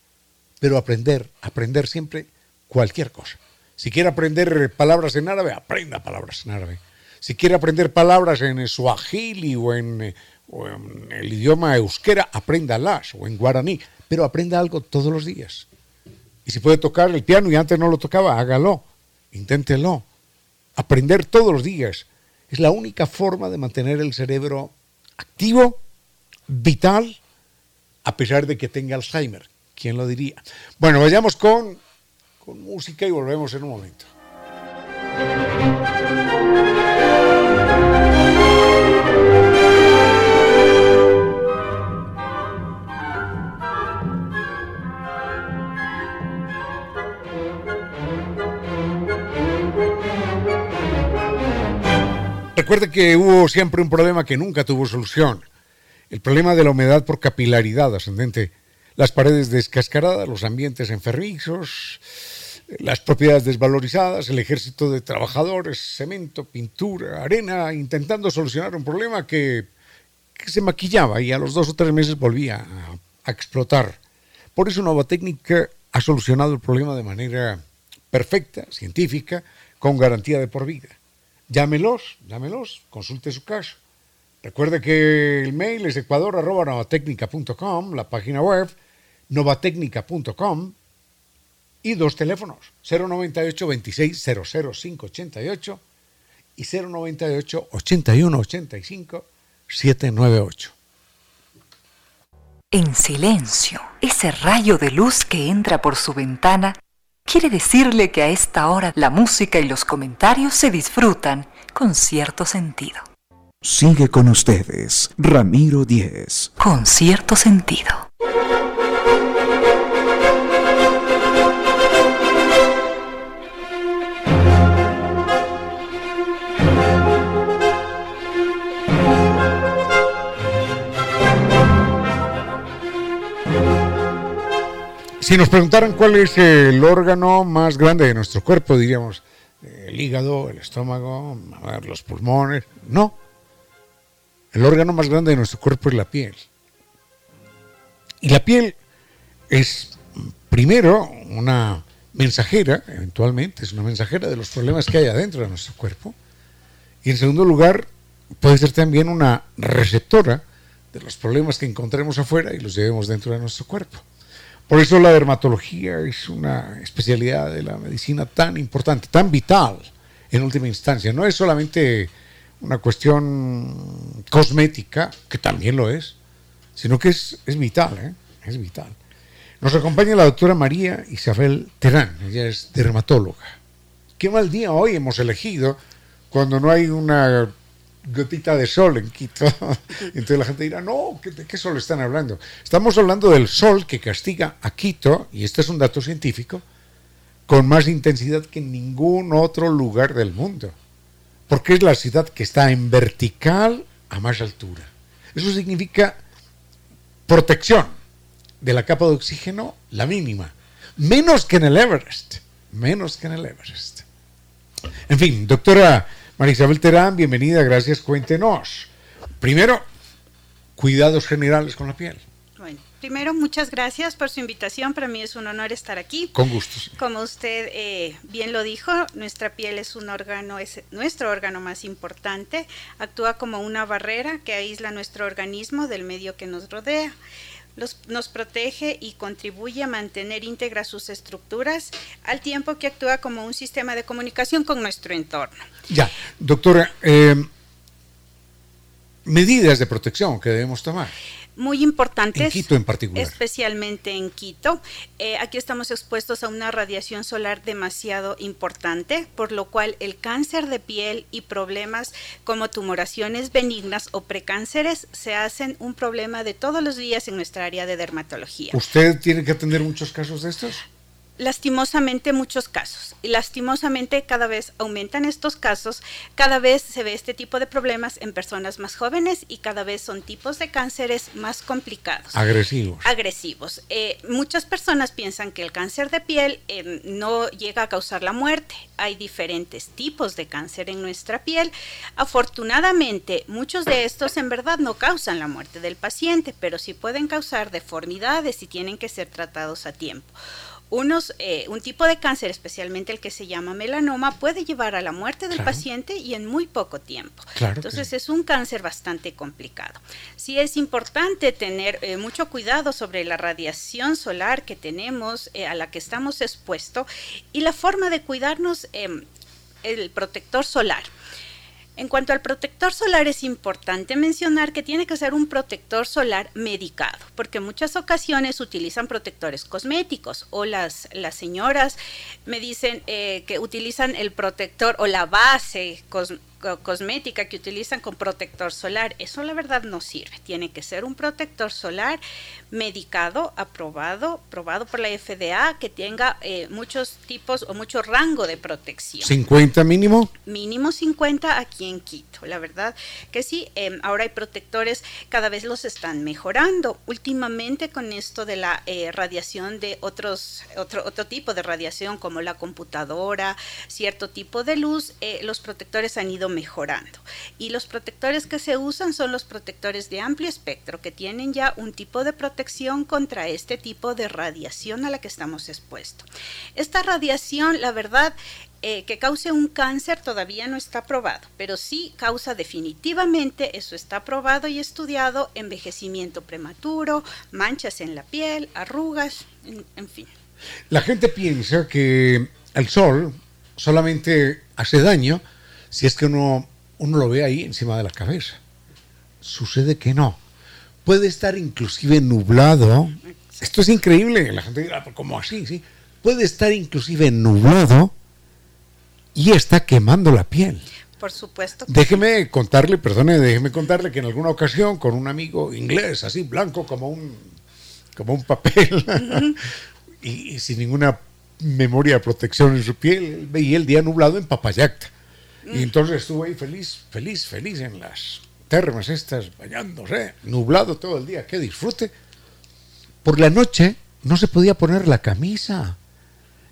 Pero aprender, aprender siempre cualquier cosa. Si quiere aprender palabras en árabe, aprenda palabras en árabe. Si quiere aprender palabras en suajili o en, o en el idioma euskera, apréndalas, o en guaraní, pero aprenda algo todos los días. Y si puede tocar el piano y antes no lo tocaba, hágalo, inténtelo. Aprender todos los días es la única forma de mantener el cerebro activo, vital, a pesar de que tenga Alzheimer. ¿Quién lo diría? Bueno, vayamos con, con música y volvemos en un momento. Recuerde que hubo siempre un problema que nunca tuvo solución. El problema de la humedad por capilaridad ascendente. Las paredes descascaradas, los ambientes enfermizos, las propiedades desvalorizadas, el ejército de trabajadores, cemento, pintura, arena, intentando solucionar un problema que, se maquillaba y a los dos o tres meses volvía a, explotar. Por eso Nova Técnica ha solucionado el problema de manera perfecta, científica, con garantía de por vida. Llámelos, llámelos, consulte su caso. Recuerde que el mail es ecuador.novatecnica.com, la página web novatecnica.com y dos teléfonos, 098 26 588 y 098 81 85 798. En silencio, ese rayo de luz que entra por su ventana quiere decirle que a esta hora la música y los comentarios se disfrutan con cierto sentido. Sigue con ustedes, Ramiro Díez. Con cierto sentido. Si nos preguntaran cuál es el órgano más grande de nuestro cuerpo, diríamos el hígado, el estómago, los pulmones. No. El órgano más grande de nuestro cuerpo es la piel. Y la piel es, primero, una mensajera, eventualmente, es una mensajera de los problemas que hay adentro de nuestro cuerpo. Y en segundo lugar, puede ser también una receptora de los problemas que encontremos afuera y los llevemos dentro de nuestro cuerpo. Por eso la dermatología es una especialidad de la medicina tan importante, tan vital en última instancia. No es solamente una cuestión cosmética, que también lo es, sino que es, es vital, ¿eh? es vital. Nos acompaña la doctora María Isabel Terán, ella es dermatóloga. Qué mal día hoy hemos elegido cuando no hay una gotita de sol en Quito. Entonces la gente dirá, no, ¿de qué sol están hablando? Estamos hablando del sol que castiga a Quito, y este es un dato científico, con más intensidad que en ningún otro lugar del mundo. Porque es la ciudad que está en vertical a más altura. Eso significa protección de la capa de oxígeno, la mínima. Menos que en el Everest. Menos que en el Everest. En fin, doctora María Isabel Terán, bienvenida, gracias, cuéntenos. Primero, cuidados generales con la piel. Bueno, primero, muchas gracias por su invitación. Para mí es un honor estar aquí. Con gusto. Como usted eh, bien lo dijo, nuestra piel es un órgano, es nuestro órgano más importante. Actúa como una barrera que aísla nuestro organismo del medio que nos rodea nos protege y contribuye a mantener íntegras sus estructuras al tiempo que actúa como un sistema de comunicación con nuestro entorno. Ya, doctora, eh, medidas de protección que debemos tomar muy importantes. En Quito en particular. Especialmente en Quito. Eh, aquí estamos expuestos a una radiación solar demasiado importante, por lo cual el cáncer de piel y problemas como tumoraciones benignas o precánceres se hacen un problema de todos los días en nuestra área de dermatología. ¿Usted tiene que atender muchos casos de estos? Lastimosamente muchos casos y lastimosamente cada vez aumentan estos casos, cada vez se ve este tipo de problemas en personas más jóvenes y cada vez son tipos de cánceres más complicados. Agresivos. Agresivos. Eh, muchas personas piensan que el cáncer de piel eh, no llega a causar la muerte. Hay diferentes tipos de cáncer en nuestra piel. Afortunadamente, muchos de estos en verdad no causan la muerte del paciente, pero sí pueden causar deformidades y tienen que ser tratados a tiempo unos, eh, un tipo de cáncer, especialmente el que se llama melanoma, puede llevar a la muerte del paciente y en muy poco tiempo. Entonces es un cáncer bastante complicado. Sí es importante tener eh, mucho cuidado sobre la radiación solar que tenemos, eh, a la que estamos expuestos, y la forma de cuidarnos, em, el protector solar. En cuanto al protector solar, es importante mencionar que tiene que ser un protector solar medicado, porque en muchas ocasiones utilizan protectores cosméticos o las, las señoras me dicen eh, que utilizan el protector o la base cosmética que utilizan con protector solar. Eso la verdad no sirve. Tiene que ser un protector solar medicado, aprobado, probado por la FDA, que tenga eh, muchos tipos o mucho rango de protección. ¿50 mínimo? Mínimo 50 aquí en Quito. La verdad que sí, em, ahora hay protectores, cada vez los están mejorando. Últimamente con esto de la eh, radiación de otros, otro, otro tipo de radiación como la computadora, cierto tipo de luz, eh, los protectores han ido mejorando. Y los protectores que se usan son los protectores de amplio espectro, que tienen ya un tipo de protección contra este tipo de radiación a la que estamos expuestos. Esta radiación, la verdad, eh, que cause un cáncer todavía no está probado, pero sí causa definitivamente, eso está probado y estudiado, envejecimiento prematuro, manchas en la piel, arrugas, en fin. La gente piensa que el sol solamente hace daño si es que uno, uno lo ve ahí encima de la cabeza. Sucede que no. Puede estar inclusive nublado. Esto es increíble. La gente dirá, ¿cómo así? Sí. puede estar inclusive nublado y está quemando la piel. Por supuesto. Déjeme contarle, perdone, déjeme contarle que en alguna ocasión con un amigo inglés, así blanco como un, como un papel, y, sin ninguna memoria de protección en su piel, veía el día nublado en Papayacta. Y entonces estuvo ahí feliz, feliz, feliz en las termas estas, bañándose, nublado todo el día, que disfrute. Por la noche no se podía poner la camisa.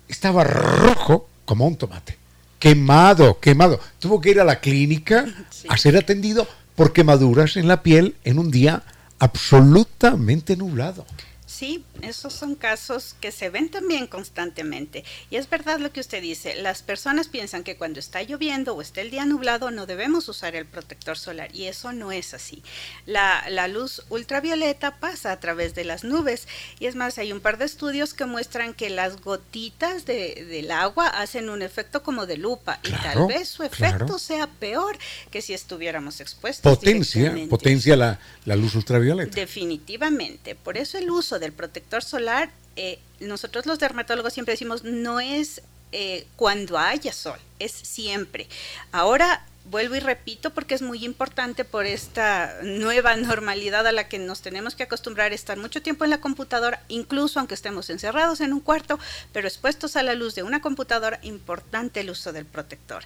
Estaba rojo como un tomate. Quemado, quemado. Tuvo que ir a la clínica a ser atendido por quemaduras en la piel en un día absolutamente nublado. Sí, esos son casos que se ven también constantemente. Y es verdad lo que usted dice, las personas piensan que cuando está lloviendo o está el día nublado no debemos usar el protector solar y eso no es así. La, luz ultravioleta pasa a través de las nubes y es más, hay un par de estudios que muestran que las gotitas del agua hacen un efecto como de lupa y tal vez su efecto sea peor que si estuviéramos expuestos. Potencia, potencia la, la luz ultravioleta. Definitivamente, por eso el uso de el protector solar, eh, nosotros los dermatólogos siempre decimos, no es eh, cuando haya sol, es siempre. Ahora vuelvo y repito porque es muy importante por esta nueva normalidad a la que nos tenemos que acostumbrar estar mucho tiempo en la computadora, incluso aunque estemos encerrados en un cuarto, pero expuestos a la luz de una computadora, importante el uso del protector.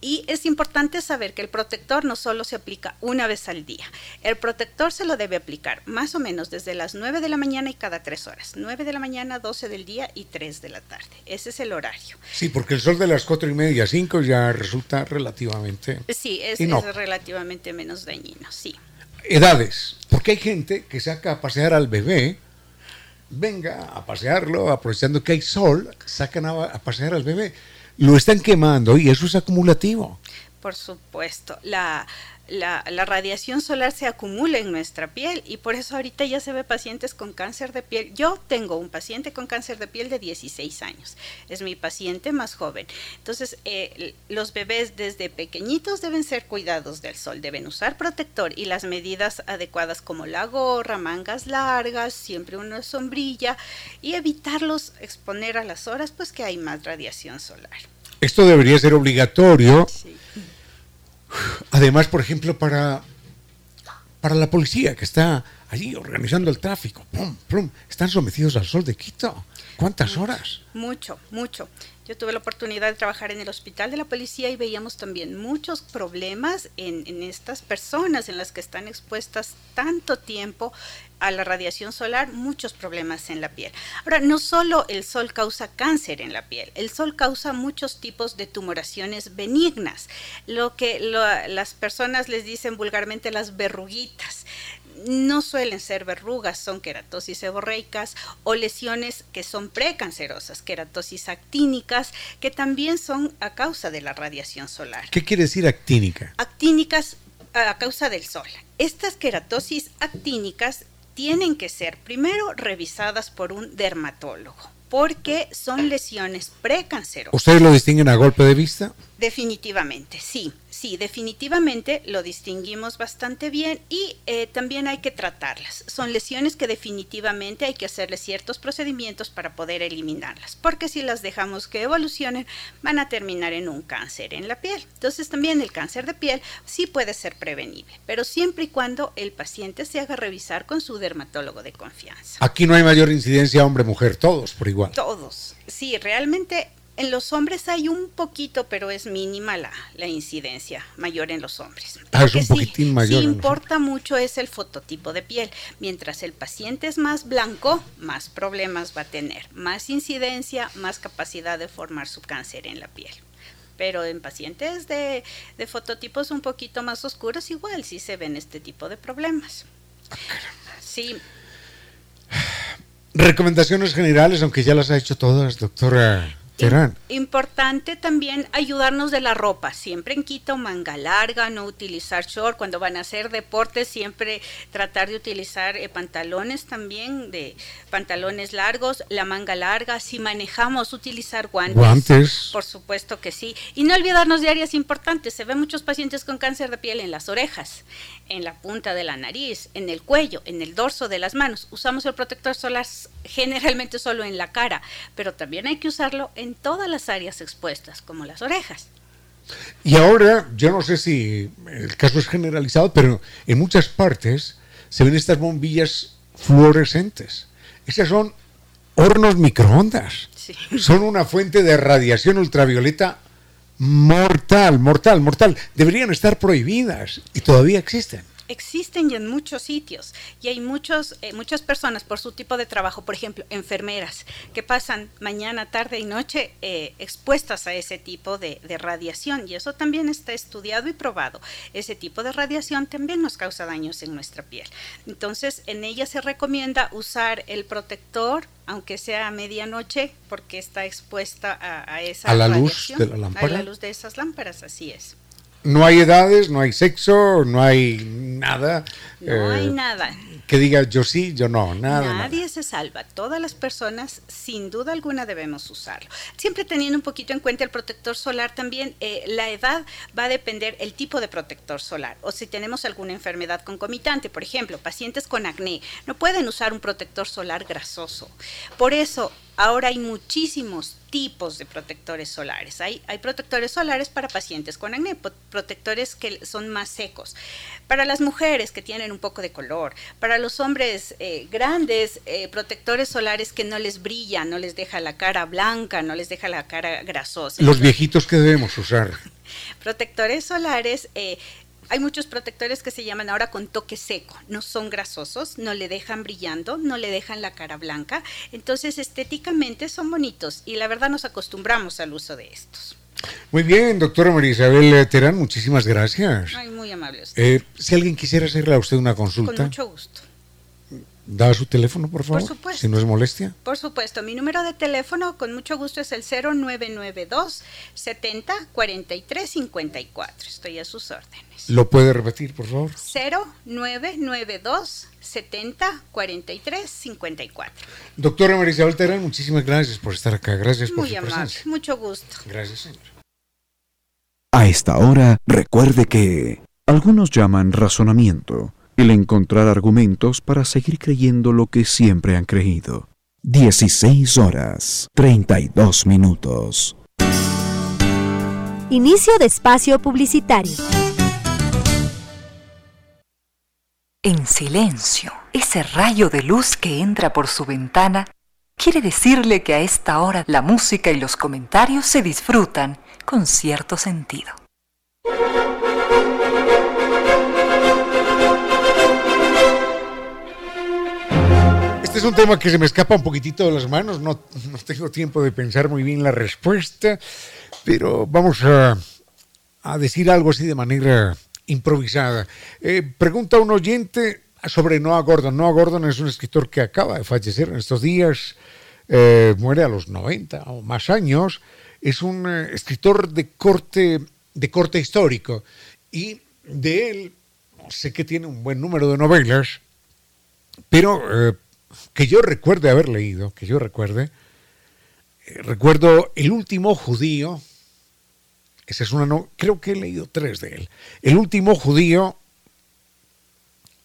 Y es importante saber que el protector no solo se aplica una vez al día, el protector se lo debe aplicar más o menos desde las 9 de la mañana y cada 3 horas, 9 de la mañana, 12 del día y 3 de la tarde. Ese es el horario. Sí, porque el sol de las 4 y media, 5 ya resulta relativamente Sí, es, relativamente menos dañino, sí. Edades, porque hay gente que saca a pasear al bebé, venga a pasearlo, aprovechando que hay sol, sacan a, pasear al bebé, lo están quemando y eso es acumulativo. Por supuesto, la, la, radiación solar se acumula en nuestra piel y por eso ahorita ya se ve pacientes con cáncer de piel. Yo tengo un paciente con cáncer de piel de 16 años, es mi paciente más joven. Entonces, eh, los bebés desde pequeñitos deben ser cuidados del sol, deben usar protector y las medidas adecuadas como la gorra, mangas largas, siempre una sombrilla y evitarlos exponer a las horas pues que hay más radiación solar. Esto debería ser obligatorio. Sí Además, por ejemplo, para, para la policía que está allí organizando el tráfico, están sometidos al sol de Quito. ¿Cuántas horas? Mucho, mucho. Yo tuve la oportunidad de trabajar en el hospital de la policía y veíamos también muchos problemas en, estas personas en las que están expuestas tanto tiempo a la radiación solar, muchos problemas en la piel. Ahora, no solo el sol causa cáncer en la piel, el sol causa muchos tipos de tumoraciones benignas, lo que las personas les dicen vulgarmente las verruguitas no suelen ser verrugas, son queratosis seborreicas o lesiones que son precancerosas, queratosis actínicas, que también son a causa de la radiación solar. ¿Qué quiere decir actínica? Actínicas a causa del sol. Estas queratosis actínicas tienen que ser primero revisadas por un dermatólogo porque son lesiones precancerosas. ¿Ustedes lo distinguen a golpe de vista? Definitivamente, sí, sí, definitivamente lo distinguimos bastante bien y eh, también hay que tratarlas. Son lesiones que definitivamente hay que hacerle ciertos procedimientos para poder eliminarlas, porque si las dejamos que evolucionen van a terminar en un cáncer en la piel. Entonces también el cáncer de piel sí puede ser prevenible, pero siempre y cuando el paciente se haga revisar con su dermatólogo de confianza. Aquí no hay mayor incidencia hombre-mujer, todos por igual. Todos, sí, realmente en los hombres hay un poquito, pero es mínima la, incidencia mayor en los hombres. Ah, es un poquitín mayor. Sí importa mucho es el fototipo de piel. Mientras el paciente es más blanco, más problemas va a tener, más incidencia, más capacidad de formar su cáncer en la piel. Pero en pacientes de, de fototipos un poquito más oscuros, igual sí se ven este tipo de problemas. Sí. Recomendaciones generales, aunque ya las ha hecho todas, doctora Terán. Importante también ayudarnos de la ropa. Siempre en Quito, manga larga, no utilizar short. Cuando van a hacer deporte, siempre tratar de utilizar eh, pantalones también, de pantalones largos, la manga larga. Si manejamos, utilizar guantes. Guantes. Por supuesto que sí. Y no olvidarnos de áreas importantes. Se ven muchos pacientes con cáncer de piel en las orejas, en la punta de la nariz, en el cuello, en el dorso de las manos. Usamos el protector solar generalmente solo en la cara, pero también hay que usarlo en todas las áreas expuestas, como las orejas. Y ahora, yo no sé si el caso es generalizado, pero en muchas partes se ven estas bombillas fluorescentes. Esas son hornos microondas. Sí. Son una fuente de radiación ultravioleta mortal, mortal, mortal. Deberían estar prohibidas y todavía existen existen y en muchos sitios y hay muchos, eh, muchas personas por su tipo de trabajo, por ejemplo, enfermeras, que pasan mañana, tarde y noche eh, expuestas a ese tipo de, de, radiación y eso también está estudiado y probado. Ese tipo de radiación también nos causa daños en nuestra piel. Entonces, en ella se recomienda usar el protector aunque sea a medianoche, porque está expuesta a, a esa a la radiación, luz de la lámpara. a la luz de esas lámparas, así es. No hay edades, no hay sexo, no hay nada. No eh, hay nada. Que diga yo sí, yo no, nada. Nadie nada. se salva. Todas las personas, sin duda alguna, debemos usarlo. Siempre teniendo un poquito en cuenta el protector solar también, eh, la edad va a depender el tipo de protector solar. O si tenemos alguna enfermedad concomitante, por ejemplo, pacientes con acné, no pueden usar un protector solar grasoso. Por eso, Ahora hay muchísimos tipos de protectores solares. Hay, hay, protectores solares para pacientes con acné, protectores que son más secos. Para las mujeres que tienen un poco de color, para los hombres eh, grandes, eh, protectores solares que no les brilla, no les deja la cara blanca, no les deja la cara grasosa. Los viejitos que debemos usar. protectores solares eh, hay muchos protectores que se llaman ahora con toque seco, no son grasosos, no le dejan brillando, no le dejan la cara blanca, entonces estéticamente son bonitos y la verdad nos acostumbramos al uso de estos. Muy bien, doctora María Isabel Terán, muchísimas gracias. Ay, muy amable usted. Eh, si alguien quisiera hacerle a usted una consulta. Con mucho gusto. ¿Da su teléfono, por favor? Por supuesto. Si no es molestia. Por supuesto. Mi número de teléfono, con mucho gusto, es el 0992 70 43 54. Estoy a sus órdenes. ¿Lo puede repetir, por favor? 0992 70 43 54. Doctora María Isabel Terán, muchísimas gracias por estar acá. Gracias por Muy su amable. presencia. Mucho gusto. Gracias, señor. A esta hora, recuerde que algunos llaman razonamiento el encontrar argumentos para seguir creyendo lo que siempre han creído. 16 horas 32 minutos. Inicio de espacio publicitario. En silencio, ese rayo de luz que entra por su ventana quiere decirle que a esta hora la música y los comentarios se disfrutan con cierto sentido. Este es un tema que se me escapa un poquitito de las manos, no, no tengo tiempo de pensar muy bien la respuesta, pero vamos a, a decir algo así de manera improvisada. Eh, pregunta un oyente sobre Noah Gordon. Noah Gordon es un escritor que acaba de fallecer en estos días, eh, muere a los 90 o más años, es un eh, escritor de corte, de corte histórico y de él sé que tiene un buen número de novelas, pero eh, que yo recuerde haber leído, que yo recuerde, eh, recuerdo El último judío, esa es una no, creo que he leído tres de él. El último judío,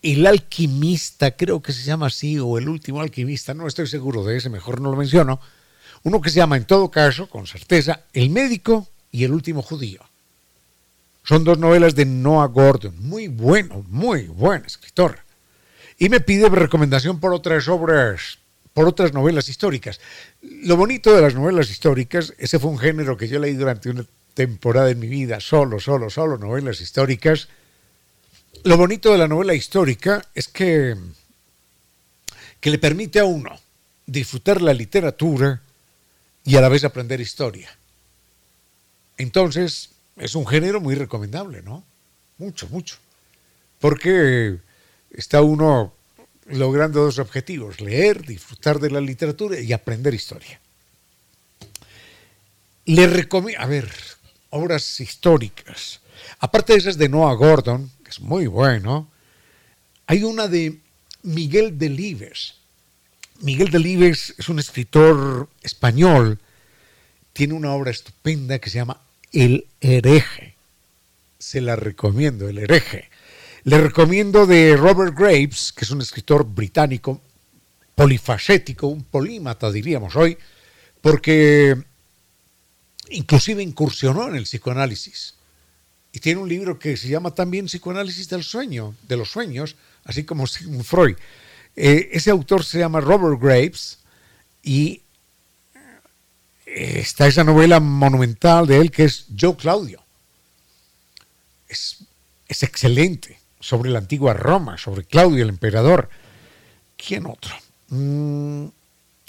El alquimista, creo que se llama así, o El último alquimista, no estoy seguro de ese, mejor no lo menciono. Uno que se llama, en todo caso, con certeza, El médico y El último judío. Son dos novelas de Noah Gordon, muy bueno, muy buen escritor. Y me pide recomendación por otras obras, por otras novelas históricas. Lo bonito de las novelas históricas, ese fue un género que yo leí durante una temporada en mi vida, solo, solo, solo novelas históricas. Lo bonito de la novela histórica es que, que le permite a uno disfrutar la literatura y a la vez aprender historia. Entonces, es un género muy recomendable, ¿no? Mucho, mucho. Porque está uno logrando dos objetivos, leer, disfrutar de la literatura y aprender historia. Le recomiendo, a ver, obras históricas. Aparte de esas de Noah Gordon, que es muy bueno, hay una de Miguel Delibes. Miguel Delibes es un escritor español, tiene una obra estupenda que se llama El hereje. Se la recomiendo, El hereje. Le recomiendo de Robert Graves, que es un escritor británico, polifacético, un polímata diríamos hoy, porque inclusive incursionó en el psicoanálisis. Y tiene un libro que se llama también Psicoanálisis del sueño, de los sueños, así como Sigmund Freud. Eh, ese autor se llama Robert Graves y eh, está esa novela monumental de él que es Yo Claudio. Es, es excelente sobre la antigua Roma, sobre Claudio el emperador. ¿Quién otro? Mm,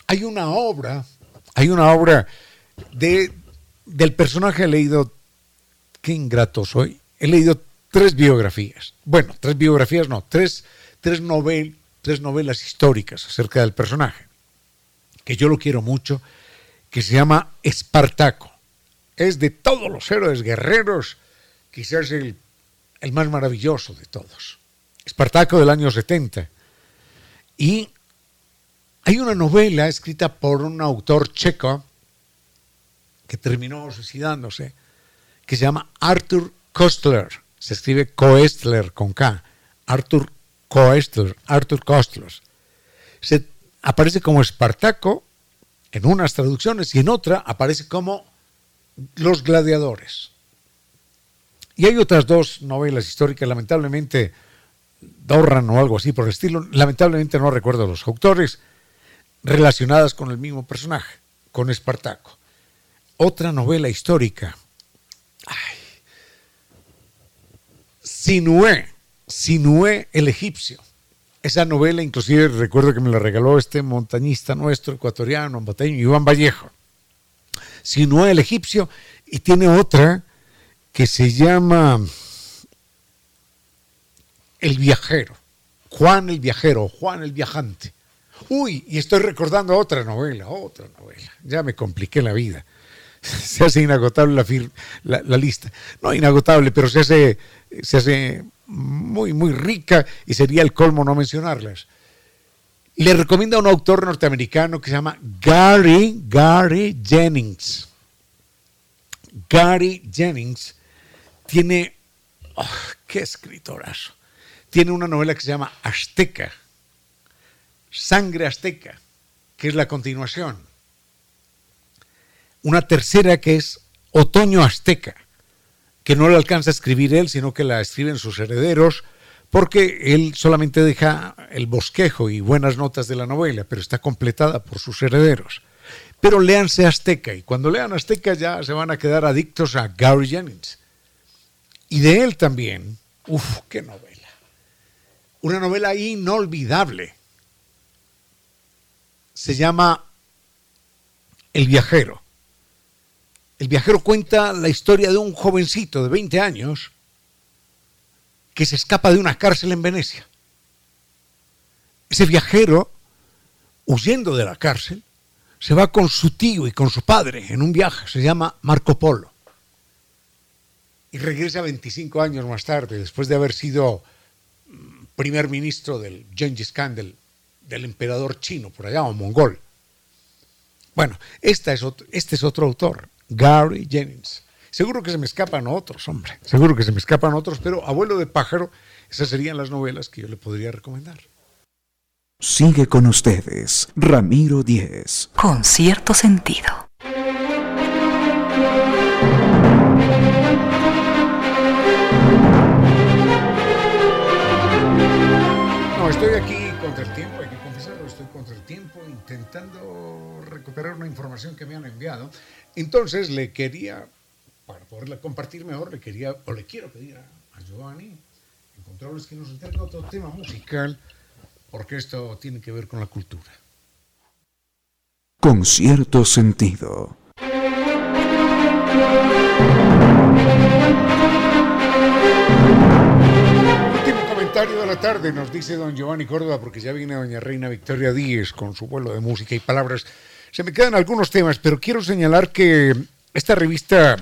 hay una obra, hay una obra de, del personaje he leído, qué ingrato soy, he leído tres biografías, bueno, tres biografías no, tres, tres, novel, tres novelas históricas acerca del personaje, que yo lo quiero mucho, que se llama Espartaco. Es de todos los héroes guerreros, quizás el, el más maravilloso de todos. Espartaco del año 70. Y hay una novela escrita por un autor checo que terminó suicidándose, que se llama Arthur Kostler. Se escribe Koestler con K. Arthur Koestler, Arthur Kostler. Se aparece como Espartaco en unas traducciones y en otra aparece como Los Gladiadores. Y hay otras dos novelas históricas, lamentablemente, Dorran o algo así por el estilo, lamentablemente no recuerdo los autores, relacionadas con el mismo personaje, con Espartaco. Otra novela histórica. Ay. Sinué, Sinué el egipcio. Esa novela inclusive recuerdo que me la regaló este montañista nuestro ecuatoriano, Iván Vallejo. Sinué el egipcio y tiene otra que se llama El viajero. Juan el viajero, Juan el viajante. Uy, y estoy recordando otra novela, otra novela. Ya me compliqué la vida. Se hace inagotable la, la, lista. No inagotable, pero se hace, se hace muy, muy rica y sería el colmo no mencionarlas. Le recomiendo a un autor norteamericano que se llama Gary, Gary Jennings. Gary Jennings tiene, oh, qué escritorazo, tiene una novela que se llama Azteca Sangre Azteca, que es la continuación. Una tercera que es Otoño Azteca, que no la alcanza a escribir él, sino que la escriben sus herederos, porque él solamente deja el bosquejo y buenas notas de la novela, pero está completada por sus herederos. Pero léanse Azteca, y cuando lean Azteca ya se van a quedar adictos a Gary Jennings. Y de él también, uff, qué novela. Una novela inolvidable se llama El viajero. El viajero cuenta la historia de un jovencito de 20 años que se escapa de una cárcel en Venecia. Ese viajero, huyendo de la cárcel, se va con su tío y con su padre en un viaje, se llama Marco Polo. Y regresa 25 años más tarde, después de haber sido mm, primer ministro del Gengis Khan, del del emperador chino, por allá, o mongol. Bueno, esta es este es otro autor, Gary Jennings. Seguro que se me escapan otros, hombre. Seguro que se me escapan otros, pero Abuelo de Pájaro, esas serían las novelas que yo le podría recomendar. Sigue con ustedes, Ramiro Díez. Con cierto sentido. Intentando recuperar una información que me han enviado. Entonces le quería, para poderla compartir mejor, le quería, o le quiero pedir a, Giovanni, en que nos entregue otro tema musical, porque esto tiene que ver con la cultura. Con cierto sentido la tarde, nos dice don Giovanni Córdoba, porque ya viene doña Reina Victoria Díez con su vuelo de música y palabras. Se me quedan algunos temas, pero quiero señalar que esta revista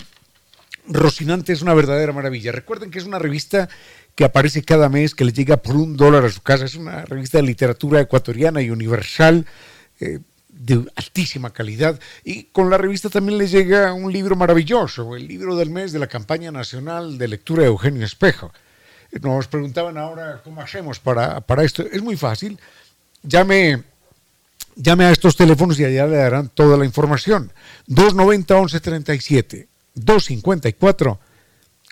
Rocinante es una verdadera maravilla. Recuerden que es una revista que aparece cada mes, que les llega por un dólar a su casa. Es una revista de literatura ecuatoriana y universal. Eh, de altísima calidad y con la revista también les llega un libro maravilloso, el libro del mes de la campaña nacional de lectura de Eugenio Espejo. Nos preguntaban ahora cómo hacemos para, para esto. Es muy fácil. Llame, llame a estos teléfonos y allá le darán toda la información. 290 1137 254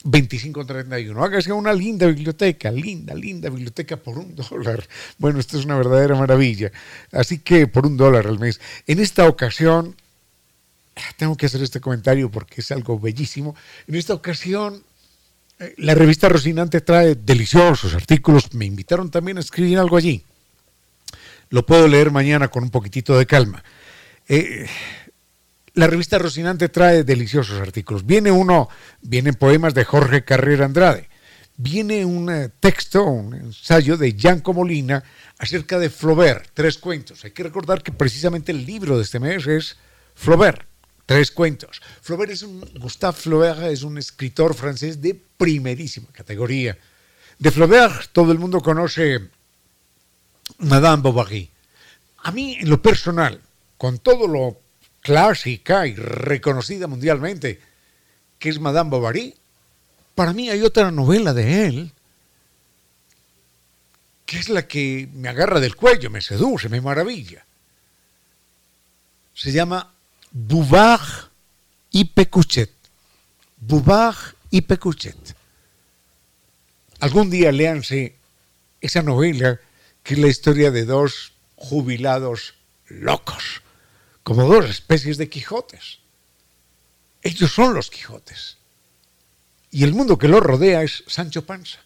2531. Hágase una linda biblioteca, linda, linda biblioteca por un dólar. Bueno, esto es una verdadera maravilla. Así que por un dólar al mes. En esta ocasión, tengo que hacer este comentario porque es algo bellísimo. En esta ocasión, la revista Rocinante trae deliciosos artículos. Me invitaron también a escribir algo allí. Lo puedo leer mañana con un poquitito de calma. Eh, la revista Rocinante trae deliciosos artículos. Viene uno, vienen poemas de Jorge Carrera Andrade. Viene un eh, texto, un ensayo de Gianco Molina acerca de Flaubert, tres cuentos. Hay que recordar que precisamente el libro de este mes es Flaubert, tres cuentos. Flaubert es un, Gustave Flaubert es un escritor francés de primerísima categoría. De Flaubert todo el mundo conoce Madame Bovary. A mí, en lo personal, con todo lo clásica y reconocida mundialmente, que es Madame Bovary, para mí hay otra novela de él, que es la que me agarra del cuello, me seduce, me maravilla. Se llama Bouvard y Pecuchet. Bouvard y Pecuchet. Algún día léanse esa novela que es la historia de dos jubilados locos como dos especies de Quijotes. Ellos son los Quijotes. Y el mundo que los rodea es Sancho Panza.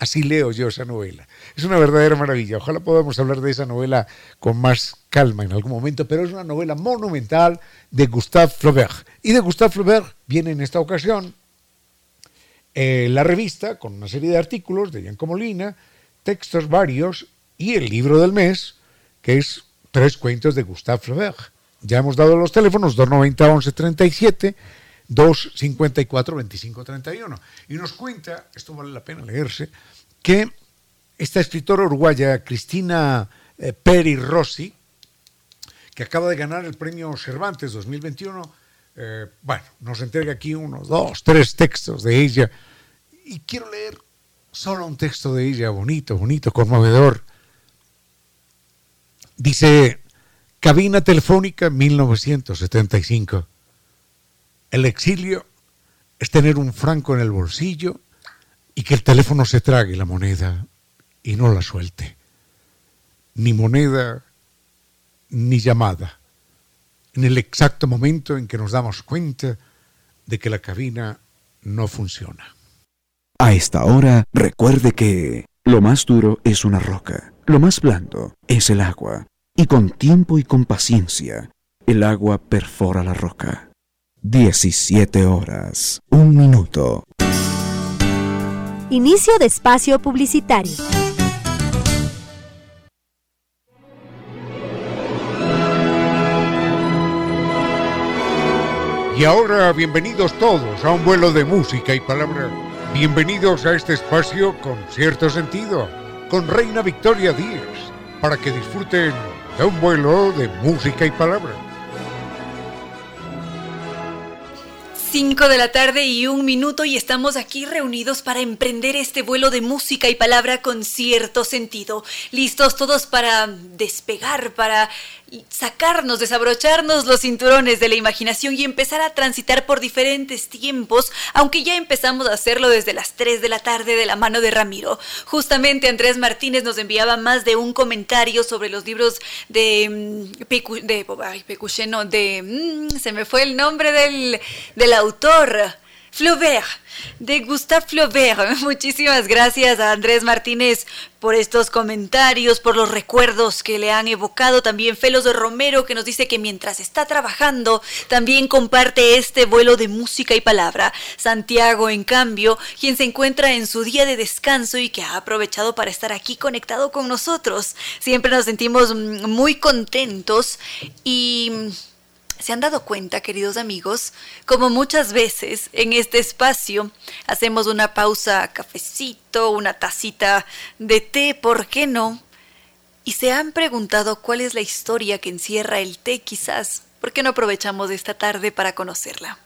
Así leo yo esa novela. Es una verdadera maravilla. Ojalá podamos hablar de esa novela con más calma en algún momento, pero es una novela monumental de Gustave Flaubert. Y de Gustave Flaubert viene en esta ocasión eh, la revista con una serie de artículos de Gianco Molina, textos varios y el libro del mes, que es Tres cuentos de Gustave Flaubert. Ya hemos dado los teléfonos 290 1137 254 2531 y nos cuenta, esto vale la pena leerse, que esta escritora uruguaya Cristina eh, Peri Rossi, que acaba de ganar el premio Cervantes 2021, eh, bueno, nos entrega aquí unos dos, tres textos de ella y quiero leer solo un texto de ella, bonito, bonito, conmovedor. Dice, Cabina telefónica 1975. El exilio es tener un franco en el bolsillo y que el teléfono se trague la moneda y no la suelte. Ni moneda ni llamada. En el exacto momento en que nos damos cuenta de que la cabina no funciona. A esta hora, recuerde que lo más duro es una roca, lo más blando es el agua y con tiempo y con paciencia, el agua perfora la roca. 17 horas, un minuto. Inicio de espacio publicitario. Y ahora bienvenidos todos a un vuelo de música y palabra. Bienvenidos a este espacio con cierto sentido, con Reina Victoria Díez, para que disfruten un vuelo de música y palabra. 5 de la tarde y un minuto y estamos aquí reunidos para emprender este vuelo de música y palabra con cierto sentido. Listos todos para despegar, para sacarnos, desabrocharnos los cinturones de la imaginación y empezar a transitar por diferentes tiempos, aunque ya empezamos a hacerlo desde las 3 de la tarde de la mano de Ramiro. Justamente Andrés Martínez nos enviaba más de un comentario sobre los libros de mm, de ay, de mm, se me fue el nombre del, del autor. Flaubert, de Gustave Flaubert. Muchísimas gracias a Andrés Martínez por estos comentarios, por los recuerdos que le han evocado. También Felos de Romero que nos dice que mientras está trabajando también comparte este vuelo de música y palabra. Santiago, en cambio, quien se encuentra en su día de descanso y que ha aprovechado para estar aquí conectado con nosotros. Siempre nos sentimos muy contentos y ¿Se han dado cuenta, queridos amigos, como muchas veces en este espacio hacemos una pausa, cafecito, una tacita de té, ¿por qué no? Y se han preguntado cuál es la historia que encierra el té quizás. ¿Por qué no aprovechamos esta tarde para conocerla?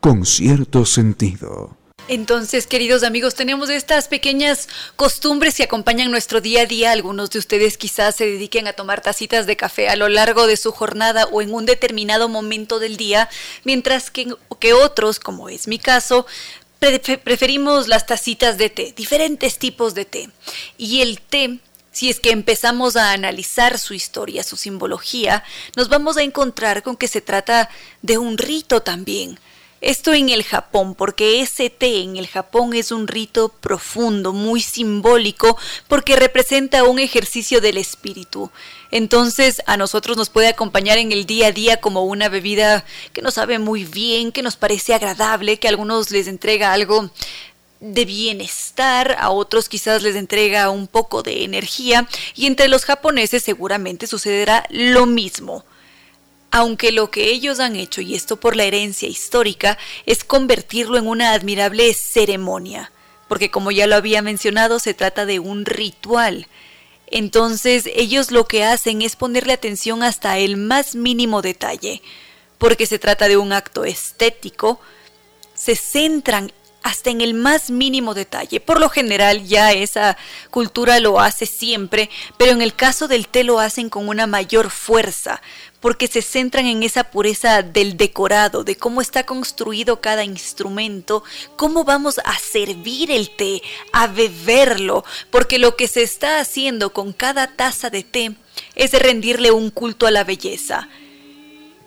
Con cierto sentido. Entonces, queridos amigos, tenemos estas pequeñas costumbres que acompañan nuestro día a día. Algunos de ustedes quizás se dediquen a tomar tacitas de café a lo largo de su jornada o en un determinado momento del día, mientras que, que otros, como es mi caso, preferimos las tacitas de té, diferentes tipos de té. Y el té si es que empezamos a analizar su historia, su simbología, nos vamos a encontrar con que se trata de un rito también. Esto en el Japón, porque ese té en el Japón es un rito profundo, muy simbólico, porque representa un ejercicio del espíritu. Entonces a nosotros nos puede acompañar en el día a día como una bebida que nos sabe muy bien, que nos parece agradable, que a algunos les entrega algo de bienestar, a otros quizás les entrega un poco de energía y entre los japoneses seguramente sucederá lo mismo aunque lo que ellos han hecho, y esto por la herencia histórica, es convertirlo en una admirable ceremonia, porque como ya lo había mencionado, se trata de un ritual. Entonces ellos lo que hacen es ponerle atención hasta el más mínimo detalle, porque se trata de un acto estético, se centran hasta en el más mínimo detalle. Por lo general ya esa cultura lo hace siempre, pero en el caso del té lo hacen con una mayor fuerza, porque se centran en esa pureza del decorado, de cómo está construido cada instrumento, cómo vamos a servir el té, a beberlo, porque lo que se está haciendo con cada taza de té es de rendirle un culto a la belleza.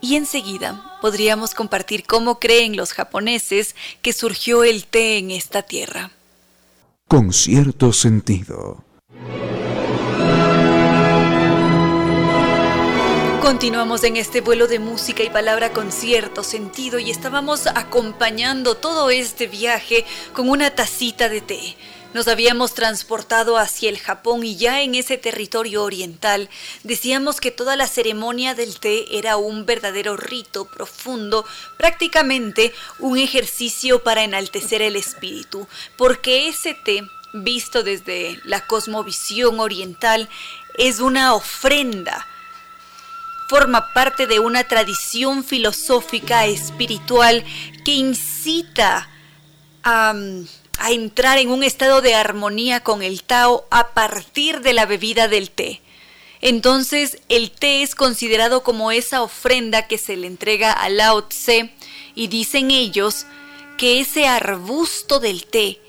Y enseguida podríamos compartir cómo creen los japoneses que surgió el té en esta tierra. Con cierto sentido. Continuamos en este vuelo de música y palabra con cierto sentido y estábamos acompañando todo este viaje con una tacita de té. Nos habíamos transportado hacia el Japón y ya en ese territorio oriental decíamos que toda la ceremonia del té era un verdadero rito profundo, prácticamente un ejercicio para enaltecer el espíritu, porque ese té, visto desde la cosmovisión oriental, es una ofrenda forma parte de una tradición filosófica espiritual que incita a, entrar en un estado de armonía con el Tao a partir de la bebida del té. Entonces el té es considerado como esa ofrenda que se le entrega a Lao Tse y dicen ellos que ese arbusto del té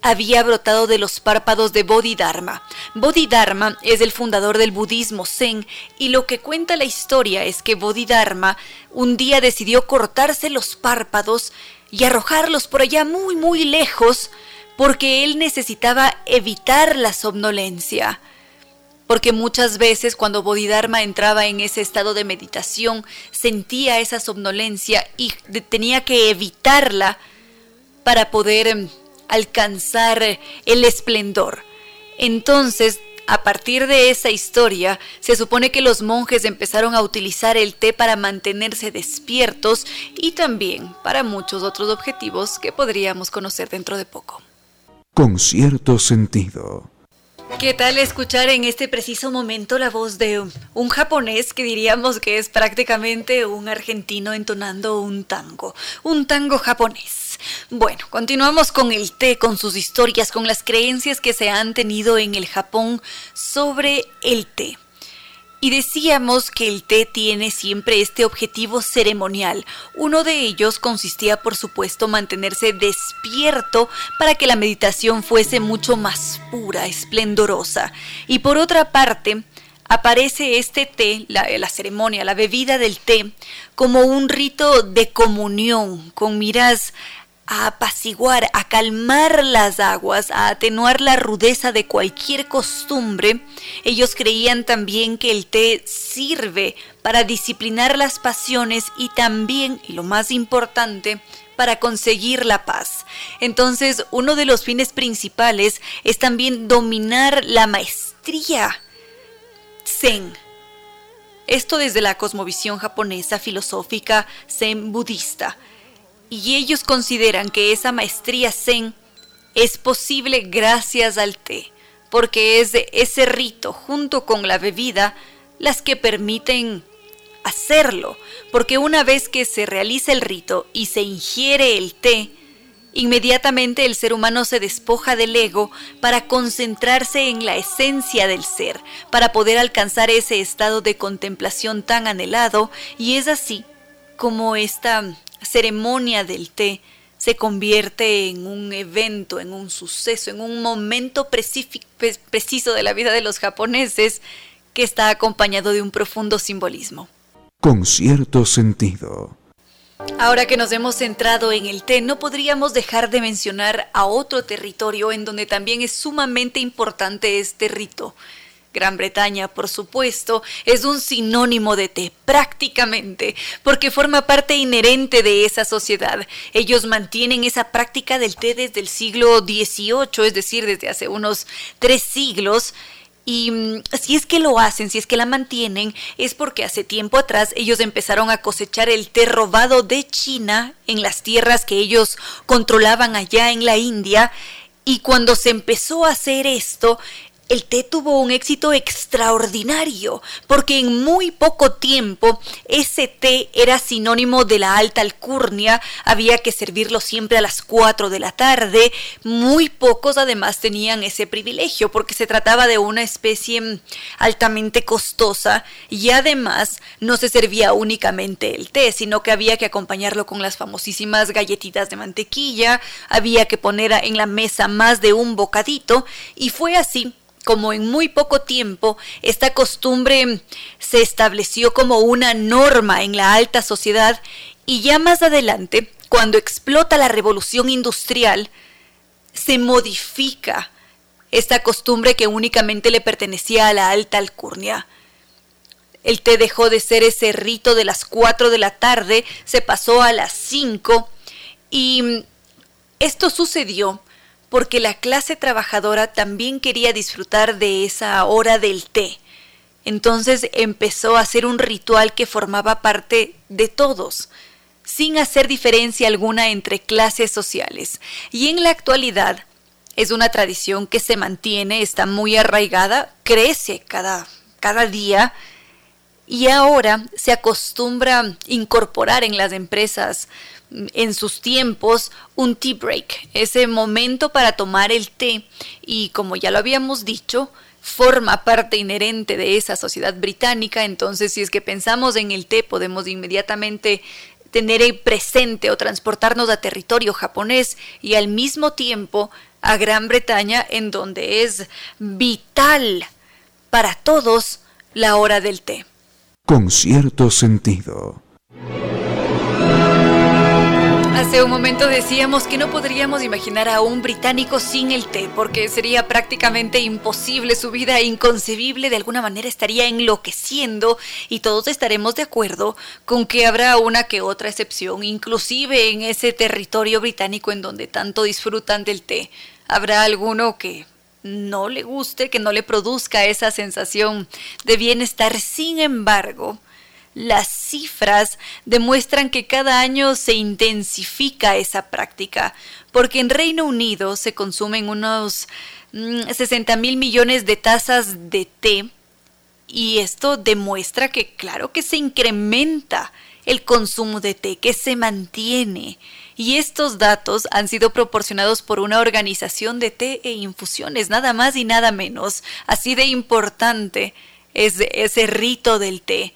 había brotado de los párpados de Bodhidharma. Bodhidharma es el fundador del budismo zen y lo que cuenta la historia es que Bodhidharma un día decidió cortarse los párpados y arrojarlos por allá muy muy lejos porque él necesitaba evitar la somnolencia. Porque muchas veces cuando Bodhidharma entraba en ese estado de meditación sentía esa somnolencia y tenía que evitarla para poder em, alcanzar el esplendor. Entonces, a partir de esa historia, se supone que los monjes empezaron a utilizar el té para mantenerse despiertos y también para muchos otros objetivos que podríamos conocer dentro de poco. Con cierto sentido. ¿Qué tal escuchar en este preciso momento la voz de un japonés que diríamos que es prácticamente un argentino entonando un tango, un tango japonés? Bueno, continuamos con el té, con sus historias, con las creencias que se han tenido en el Japón sobre el té. Y decíamos que el té tiene siempre este objetivo ceremonial. Uno de ellos consistía, por supuesto, mantenerse despierto para que la meditación fuese mucho más pura, esplendorosa. Y por otra parte, aparece este té, la, la, ceremonia, la bebida del té, como un rito de comunión, con miras a apaciguar, a calmar las aguas, a atenuar la rudeza de cualquier costumbre, ellos creían también que el té sirve para disciplinar las pasiones y también, y lo más importante, para conseguir la paz. Entonces, uno de los fines principales es también dominar la maestría zen Esto desde la cosmovisión japonesa filosófica zen budista. Y ellos consideran que esa maestría zen es posible gracias al té, porque es ese rito junto con la bebida las que permiten hacerlo, porque una vez que se realiza el rito y se ingiere el té, inmediatamente el ser humano se despoja del ego para concentrarse en la esencia del ser, para poder alcanzar ese estado de contemplación tan anhelado, y es así como esta ceremonia del té se convierte en un evento, en un suceso, en un momento preciso de la vida de los japoneses que está acompañado de un profundo simbolismo. Con cierto sentido. Ahora que nos hemos centrado en el té, no podríamos dejar de mencionar a otro territorio en donde también es sumamente importante este rito. Gran Bretaña, por supuesto, es un sinónimo de té, prácticamente, porque forma parte inherente de esa sociedad. Ellos mantienen esa práctica del té desde el siglo XVIII, es decir, desde hace unos tres siglos, y mm, si es que lo hacen, si es que la mantienen, es porque hace tiempo atrás ellos empezaron a cosechar el té robado de China en las tierras que ellos controlaban allá en la India. Y cuando se empezó a hacer esto, el té tuvo un éxito extraordinario, porque en muy poco tiempo ese té era sinónimo de la alta alcurnia, había que servirlo siempre a las 4 de la tarde, muy pocos además tenían ese privilegio, porque se trataba de una especie altamente costosa y además no se servía únicamente el té, sino que había que acompañarlo con las famosísimas galletitas de mantequilla, había que poner en la mesa más de un bocadito, y fue así como en muy poco tiempo esta costumbre se estableció como una norma en la alta sociedad y ya más adelante, cuando explota la revolución industrial, se modifica esta costumbre que únicamente le pertenecía a la alta alcurnia. El té dejó de ser ese rito de las 4 de la tarde, se pasó a las 5 y esto sucedió porque la clase trabajadora también quería disfrutar de esa hora del té. Entonces empezó a hacer un ritual que formaba parte de todos, sin hacer diferencia alguna entre clases sociales. Y en la actualidad es una tradición que se mantiene, está muy arraigada, crece cada, cada día y ahora se acostumbra incorporar en las empresas en sus tiempos un tea break, ese momento para tomar el té y como ya lo habíamos dicho, forma parte inherente de esa sociedad británica, entonces si es que pensamos en el té podemos inmediatamente tener presente o transportarnos a territorio japonés y al mismo tiempo a Gran Bretaña en donde es vital para todos la hora del té. Con cierto sentido. Hace un momento decíamos que no podríamos imaginar a un británico sin el té, porque sería prácticamente imposible, su vida inconcebible, de alguna manera estaría enloqueciendo y todos estaremos de acuerdo con que habrá una que otra excepción, inclusive en ese territorio británico en donde tanto disfrutan del té. Habrá alguno que no le guste, que no le produzca esa sensación de bienestar. Sin embargo, las cifras demuestran que cada año se intensifica esa práctica, porque en Reino Unido se consumen unos 60 mm, mil millones de tazas de té y esto demuestra que claro que se incrementa el consumo de té, que se mantiene. Y estos datos han sido proporcionados por una organización de té e infusiones, nada más y nada menos. Así de importante es ese rito del té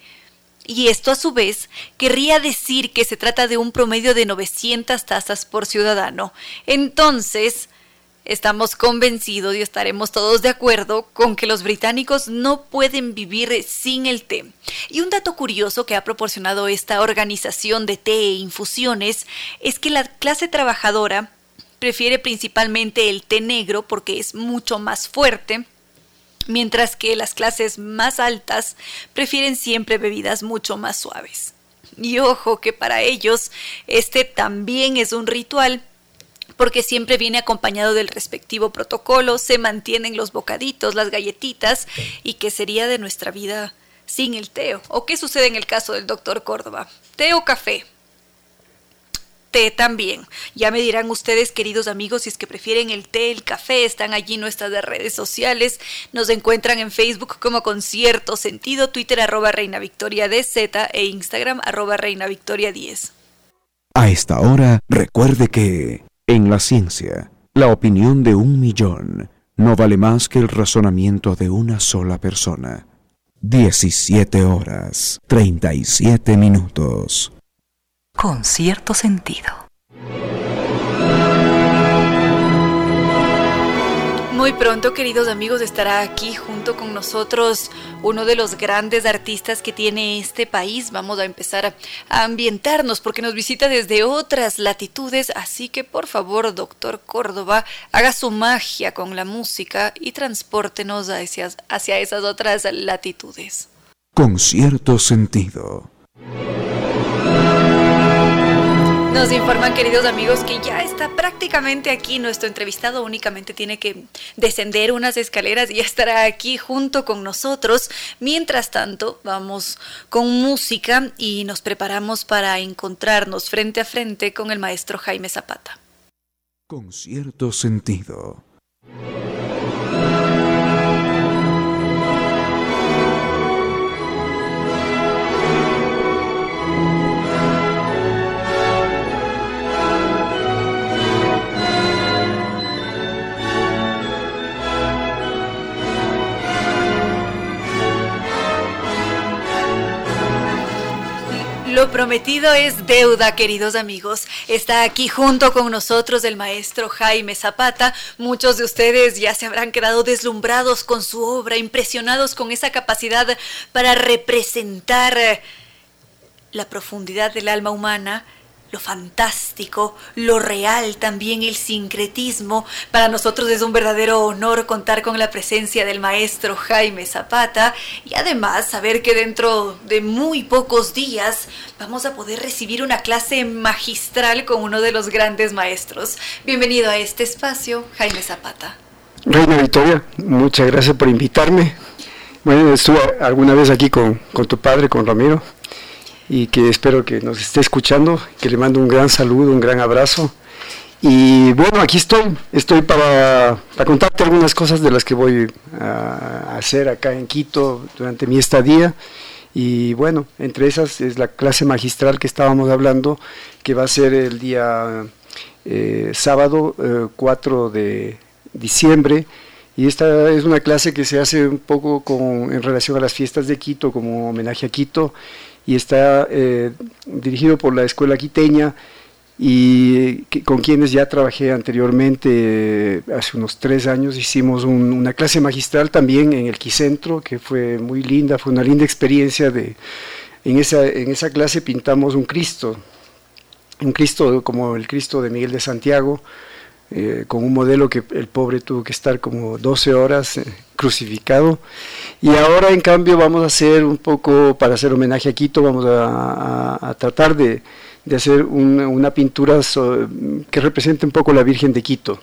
y esto a su vez querría decir que se trata de un promedio de 900 tazas por ciudadano. Entonces, estamos convencidos y estaremos todos de acuerdo con que los británicos no pueden vivir sin el té. Y un dato curioso que ha proporcionado esta organización de té e infusiones es que la clase trabajadora prefiere principalmente el té negro porque es mucho más fuerte mientras que las clases más altas prefieren siempre bebidas mucho más suaves. Y ojo que para ellos este también es un ritual porque siempre viene acompañado del respectivo protocolo, se mantienen los bocaditos, las galletitas y que sería de nuestra vida sin el té? ¿O qué sucede en el caso del doctor Córdoba? ¿Té o café? Té también. Ya me dirán ustedes, queridos amigos, si es que prefieren el té, el café, están allí nuestras redes sociales. Nos encuentran en Facebook como Concierto Sentido, Twitter arroba Reina Victoria DZ e Instagram arroba Reina Victoria 10. A esta hora, recuerde que en la ciencia, la opinión de un millón no vale más que el razonamiento de una sola persona. 17 horas, 37 minutos con cierto sentido. Muy pronto, queridos amigos, estará aquí junto con nosotros uno de los grandes artistas que tiene este país. Vamos a empezar a, ambientarnos porque nos visita desde otras latitudes. Así que, por favor, doctor Córdoba, haga su magia con la música y transpórtenos hacia, hacia esas otras latitudes. Con cierto sentido. Nos informan, queridos amigos, que ya está prácticamente aquí. Nuestro entrevistado únicamente tiene que descender unas escaleras y ya estará aquí junto con nosotros. Mientras tanto, vamos con música y nos preparamos para encontrarnos frente a frente con el maestro Jaime Zapata. Con cierto sentido. Lo prometido es deuda, queridos amigos. Está aquí junto con nosotros el maestro Jaime Zapata. Muchos de ustedes ya se habrán quedado deslumbrados con su obra, impresionados con esa capacidad para representar la profundidad del alma humana lo fantástico, lo real, también el sincretismo. Para nosotros es un verdadero honor contar con la presencia del maestro Jaime Zapata y además saber que dentro de muy pocos días vamos a poder recibir una clase magistral con uno de los grandes maestros. Bienvenido a este espacio, Jaime Zapata. Reina Victoria, muchas gracias por invitarme. Bueno, estuve alguna vez aquí con, con tu padre, con Ramiro y que espero que nos esté escuchando, que le mando un gran saludo, un gran abrazo. Y bueno, aquí estoy, estoy para, para contarte algunas cosas de las que voy a hacer acá en Quito durante mi estadía. Y bueno, entre esas es la clase magistral que estábamos hablando, que va a ser el día eh, sábado 4 eh, de diciembre. Y esta es una clase que se hace un poco con, en relación a las fiestas de Quito, como homenaje a Quito y está eh, dirigido por la Escuela Quiteña y con quienes ya trabajé anteriormente, eh, hace unos tres años hicimos una clase magistral también en el Quicentro, que fue muy linda, fue una linda experiencia. De, en, esa, en esa clase pintamos un Cristo, un Cristo como el Cristo de Miguel de Santiago, eh, con un modelo que el pobre tuvo que estar como 12 horas crucificado. Y ahora en cambio vamos a hacer un poco, para hacer homenaje a Quito, vamos a, tratar de, hacer una pintura que represente un poco la Virgen de Quito.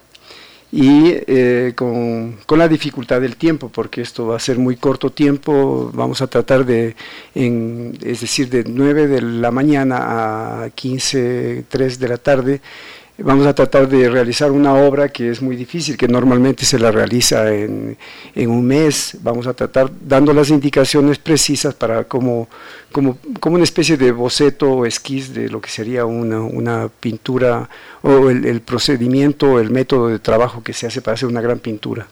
Y eh, con, la dificultad del tiempo, porque esto va a ser muy corto tiempo, vamos a tratar de, es decir, de 9 de la mañana a 15, 3 de la tarde, Vamos a tratar de realizar una obra que es muy difícil, que normalmente se la realiza en, un mes. Vamos a tratar dando las indicaciones precisas para como, como, como una especie de boceto o esquiz de lo que sería una, pintura o el, el procedimiento el método de trabajo que se hace para hacer una gran pintura.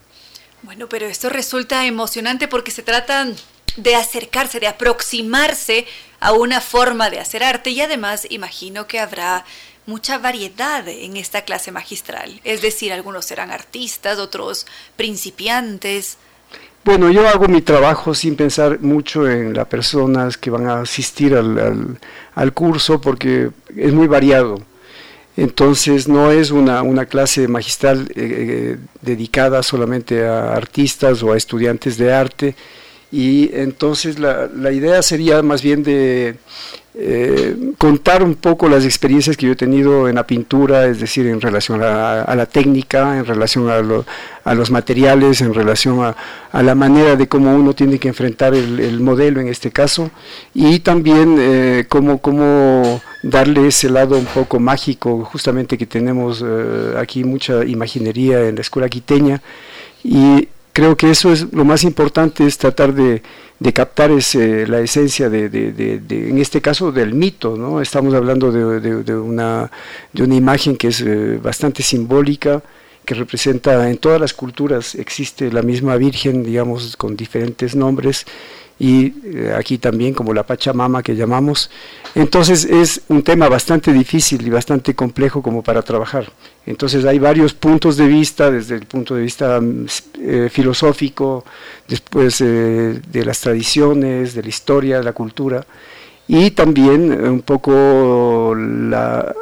Bueno, pero esto resulta emocionante porque se trata de acercarse, de aproximarse a una forma de hacer arte y además imagino que habrá mucha variedad en esta clase magistral. Es decir, algunos serán artistas, otros principiantes. Bueno, yo hago mi trabajo sin pensar mucho en las personas que van a asistir al, al, curso porque es muy variado. Entonces no es una, una clase magistral eh, eh, dedicada solamente a artistas o a estudiantes de arte, Y entonces la, la idea sería más bien de eh, contar un poco las experiencias que yo he tenido en la pintura, es decir, en relación a, la técnica, en relación a, a, los materiales, en relación a, la manera de cómo uno tiene que enfrentar el, modelo en este caso, y también eh, cómo, cómo, darle ese lado un poco mágico, justamente que tenemos eh, aquí mucha imaginería en la escuela quiteña, y creo que eso es lo más importante, es tratar de captar ese, la esencia de, de, en este caso, del mito, ¿no? Estamos hablando de, una, de una imagen que es eh, bastante simbólica, que representa en todas las culturas, existe la misma Virgen, digamos, con diferentes nombres, y eh, aquí también como la Pachamama que llamamos. Entonces es un tema bastante difícil y bastante complejo como para trabajar. Entonces hay varios puntos de vista, desde el punto de vista mm, eh, filosófico, después eh, de las tradiciones, de la historia, de la cultura, y también un poco la,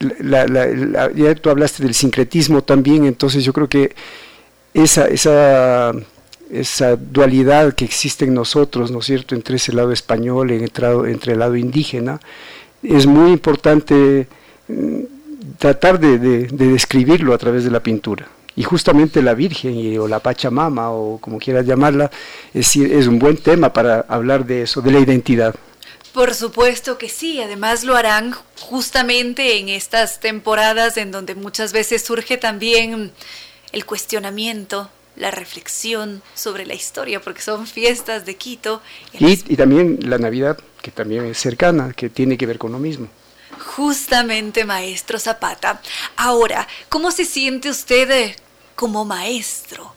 ya tú hablaste del sincretismo también, entonces yo creo que esa, esa esa dualidad que existe en nosotros, ¿no es cierto?, entre ese lado español y entre, el lado indígena, es muy importante mm, tratar de, describirlo a través de la pintura. Y justamente la Virgen o la Pachamama o como quieras llamarla, es un buen tema para hablar de eso, de la identidad. Por supuesto que sí, además lo harán justamente en estas temporadas en donde muchas veces surge también el cuestionamiento la reflexión sobre la historia, porque son fiestas de Quito. Y, también la Navidad, que también es cercana, que tiene que ver con lo mismo. Justamente, maestro Zapata. Ahora, ¿cómo se siente usted eh, como maestro?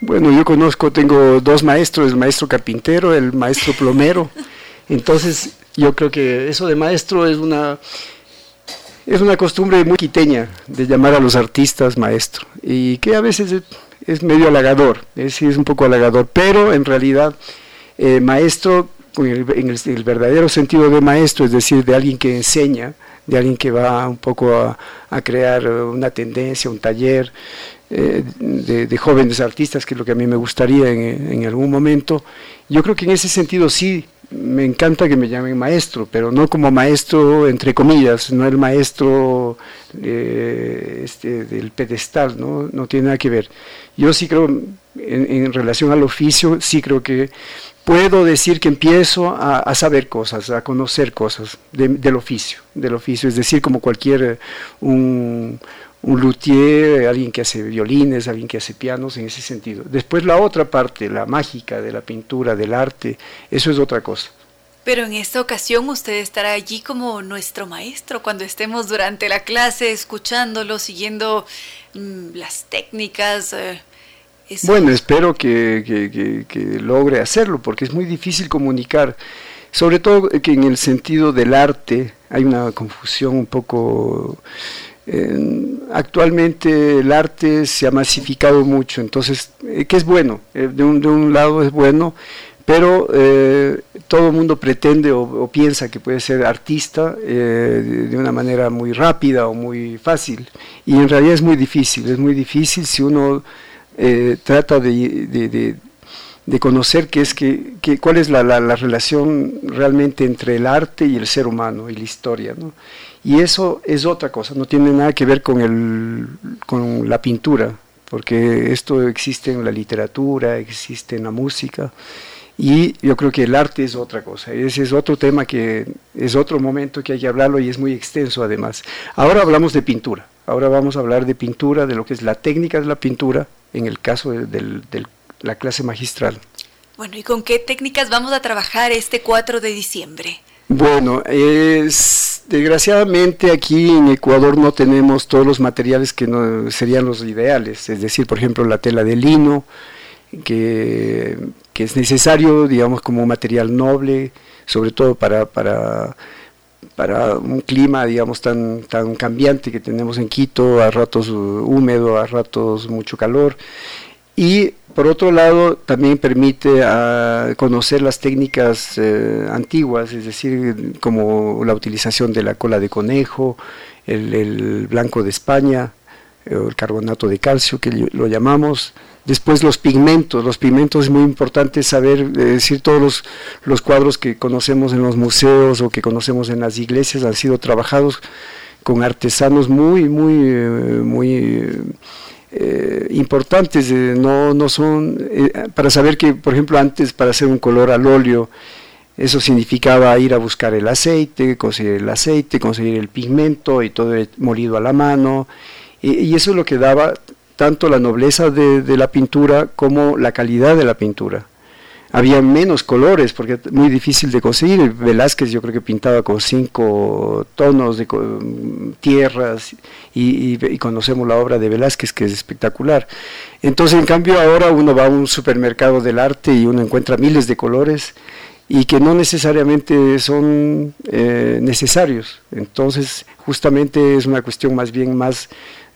Bueno, yo conozco, tengo dos maestros, el maestro carpintero, el maestro plomero. Entonces, yo creo que eso de maestro es una es una costumbre muy quiteña de llamar a los artistas maestro y que a veces es medio halagador, es, es un poco halagador, pero en realidad eh, maestro, en el, verdadero sentido de maestro, es decir, de alguien que enseña, de alguien que va un poco a, crear una tendencia, un taller eh, de, jóvenes artistas, que es lo que a mí me gustaría en, en algún momento, yo creo que en ese sentido sí me encanta que me llamen maestro, pero no como maestro entre comillas, no el maestro eh, este, del pedestal, ¿no? no tiene nada que ver. Yo sí creo, en, relación al oficio, sí creo que puedo decir que empiezo a, saber cosas, a conocer cosas del oficio, del oficio, es decir, como cualquier un, un luthier, alguien que hace violines, alguien que hace pianos, en ese sentido. Después la otra parte, la mágica de la pintura, del arte, eso es otra cosa. Pero en esta ocasión usted estará allí como nuestro maestro cuando estemos durante la clase escuchándolo, siguiendo mm, las técnicas. Eh, bueno, espero que, logre hacerlo porque es muy difícil comunicar, sobre todo que en el sentido del arte hay una confusión un poco actualmente el arte se ha masificado mucho, entonces, eh, que es bueno, eh, de, un, de, un, lado es bueno, pero eh, todo el mundo pretende o, piensa que puede ser artista de, una manera muy rápida o muy fácil, y en realidad es muy difícil, es muy difícil si uno trata de, de conocer qué es que, cuál es la, la, la, relación realmente entre el arte y el ser humano y la historia. ¿no? Y eso es otra cosa, no tiene nada que ver con, el, con la pintura, porque esto existe en la literatura, existe en la música, y yo creo que el arte es otra cosa. Ese es otro tema que es otro momento que hay que hablarlo y es muy extenso además. Ahora hablamos de pintura, ahora vamos a hablar de pintura, de lo que es la técnica de la pintura, en el caso de, de la clase magistral. Bueno, ¿y con qué técnicas vamos a trabajar este 4 de diciembre? Bueno, es, desgraciadamente aquí en Ecuador no tenemos todos los materiales que no, serían los ideales, es decir, por ejemplo, la tela de lino, que, es necesario, digamos, como material noble, sobre todo para, para, para un clima, digamos, tan, tan cambiante que tenemos en Quito, a ratos húmedo, a ratos mucho calor. Y por otro lado, también permite ah, conocer las técnicas eh, antiguas, es decir, como la utilización de la cola de conejo, el, blanco de España, el carbonato de calcio que lo llamamos. Después los pigmentos, los pigmentos es muy importante saber, decir, todos los, los, cuadros que conocemos en los museos o que conocemos en las iglesias han sido trabajados con artesanos muy, muy, muy eh, importantes, no, no son, eh, para saber que, por ejemplo, antes para hacer un color al óleo, eso significaba ir a buscar el aceite, conseguir el aceite, conseguir el pigmento y todo molido a la mano, y, eso es lo que daba tanto la nobleza de, la pintura como la calidad de la pintura. Había menos colores porque es muy difícil de conseguir. Velázquez yo creo que pintaba con cinco tonos de tierras y, y, conocemos la obra de Velázquez que es espectacular. Entonces en cambio ahora uno va a un supermercado del arte y uno encuentra miles de colores y que no necesariamente son eh, necesarios. Entonces justamente es una cuestión más bien más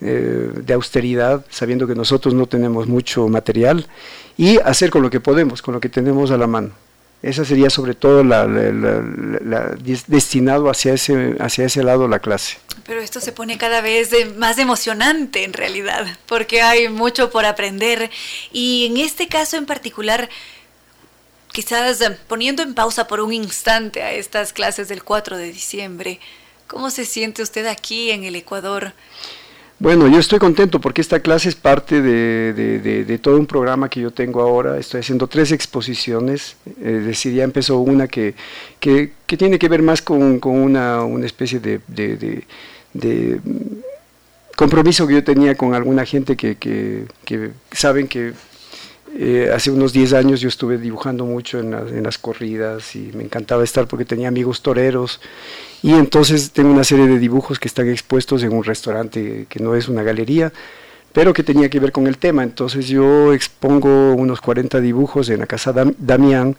eh, de austeridad, sabiendo que nosotros no tenemos mucho material, y hacer con lo que podemos, con lo que tenemos a la mano. Esa sería sobre todo la, destinado hacia ese, hacia ese lado la clase. Pero esto se pone cada vez más emocionante en realidad, porque hay mucho por aprender. Y en este caso en particular, quizás poniendo en pausa por un instante a estas clases del 4 de diciembre, ¿cómo se siente usted aquí en el Ecuador? Bueno, yo estoy contento porque esta clase es parte de, todo un programa que yo tengo ahora. Estoy haciendo tres exposiciones. Eh, es empezó una que, que, tiene que ver más con, una, una, especie de, compromiso que yo tenía con alguna gente que, que saben que eh, hace unos 10 años yo estuve dibujando mucho en, en, las corridas y me encantaba estar porque tenía amigos toreros y entonces tengo una serie de dibujos que están expuestos en un restaurante que no es una galería, pero que tenía que ver con el tema. Entonces yo expongo unos 40 dibujos en la Casa Damián,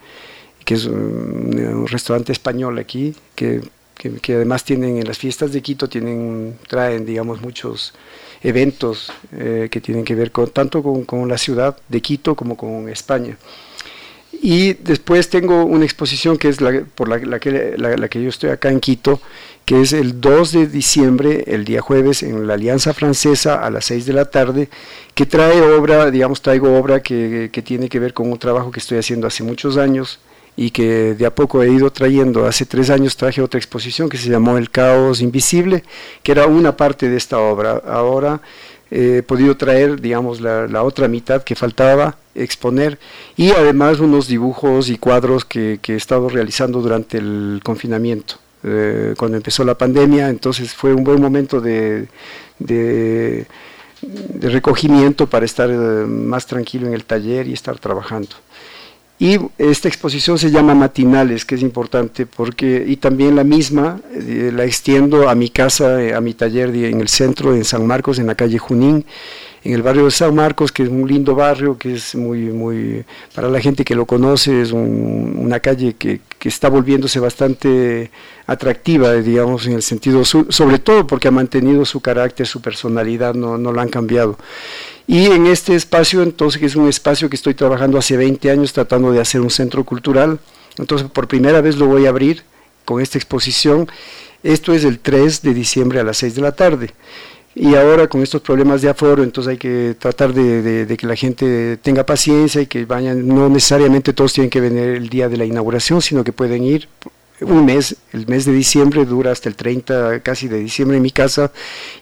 que es un, restaurante español aquí, que, que, además tienen en las fiestas de Quito, tienen, traen, digamos, muchos eventos eh, que tienen que ver con, tanto con, la ciudad de Quito como con España. Y después tengo una exposición que es la, por la, que, la, que yo estoy acá en Quito, que es el 2 de diciembre, el día jueves, en la Alianza Francesa a las 6 de la tarde, que trae obra, digamos, traigo obra que, que tiene que ver con un trabajo que estoy haciendo hace muchos años, y que de a poco he ido trayendo. Hace tres años traje otra exposición que se llamó El Caos Invisible, que era una parte de esta obra. Ahora he podido traer, digamos, la, otra mitad que faltaba exponer y además unos dibujos y cuadros que, he estado realizando durante el confinamiento. Eh, cuando empezó la pandemia, entonces fue un buen momento de, de recogimiento para estar eh, más tranquilo en el taller y estar trabajando. Y esta exposición se llama Matinales, que es importante porque, y también la misma eh, la extiendo a mi casa, eh, a mi taller en el centro, en San Marcos, en la calle Junín, en el barrio de San Marcos, que es un lindo barrio, que es muy, muy, para la gente que lo conoce, es una calle que, que, está volviéndose bastante atractiva, digamos, en el sentido, sobre todo porque ha mantenido su carácter, su personalidad, no, no la han cambiado. Y en este espacio, entonces, que es un espacio que estoy trabajando hace 20 años tratando de hacer un centro cultural, entonces por primera vez lo voy a abrir con esta exposición. Esto es el 3 de diciembre a las 6 de la tarde. Y ahora con estos problemas de aforo, entonces hay que tratar de, que la gente tenga paciencia y que vayan, no necesariamente todos tienen que venir el día de la inauguración, sino que pueden ir un mes, el mes de diciembre dura hasta el 30 casi de diciembre en mi casa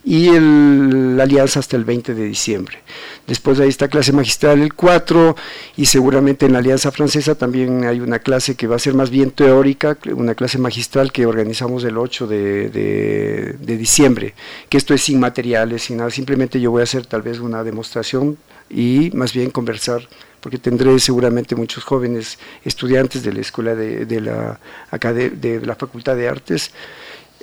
y el, la alianza hasta el 20 de diciembre. Después hay esta clase magistral el 4 y seguramente en la alianza francesa también hay una clase que va a ser más bien teórica, una clase magistral que organizamos el 8 de, de diciembre, que esto es sin materiales, sin nada, simplemente yo voy a hacer tal vez una demostración y más bien conversar porque tendré seguramente muchos jóvenes estudiantes de la escuela de, la, de la Facultad de Artes.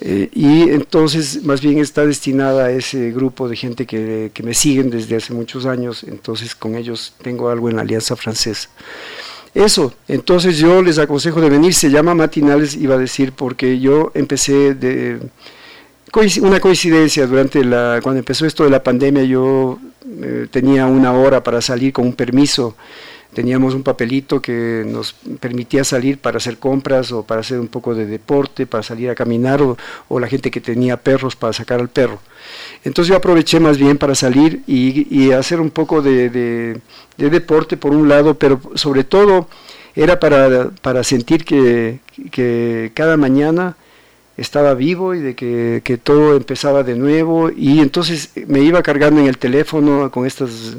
Eh, y entonces más bien está destinada a ese grupo de gente que, que, me siguen desde hace muchos años, entonces con ellos tengo algo en la Alianza Francesa. Eso, entonces yo les aconsejo de venir, se llama Matinales, iba a decir, porque yo empecé de una coincidencia durante cuando empezó esto de la pandemia yo eh, tenía una hora para salir con un permiso Teníamos un papelito que nos permitía salir para hacer compras o para hacer un poco de deporte, para salir a caminar o, la gente que tenía perros para sacar al perro. Entonces yo aproveché más bien para salir y, hacer un poco de, deporte por un lado, pero sobre todo era para, sentir que cada mañana estaba vivo y de que, que, todo empezaba de nuevo y entonces me iba cargando en el teléfono con estas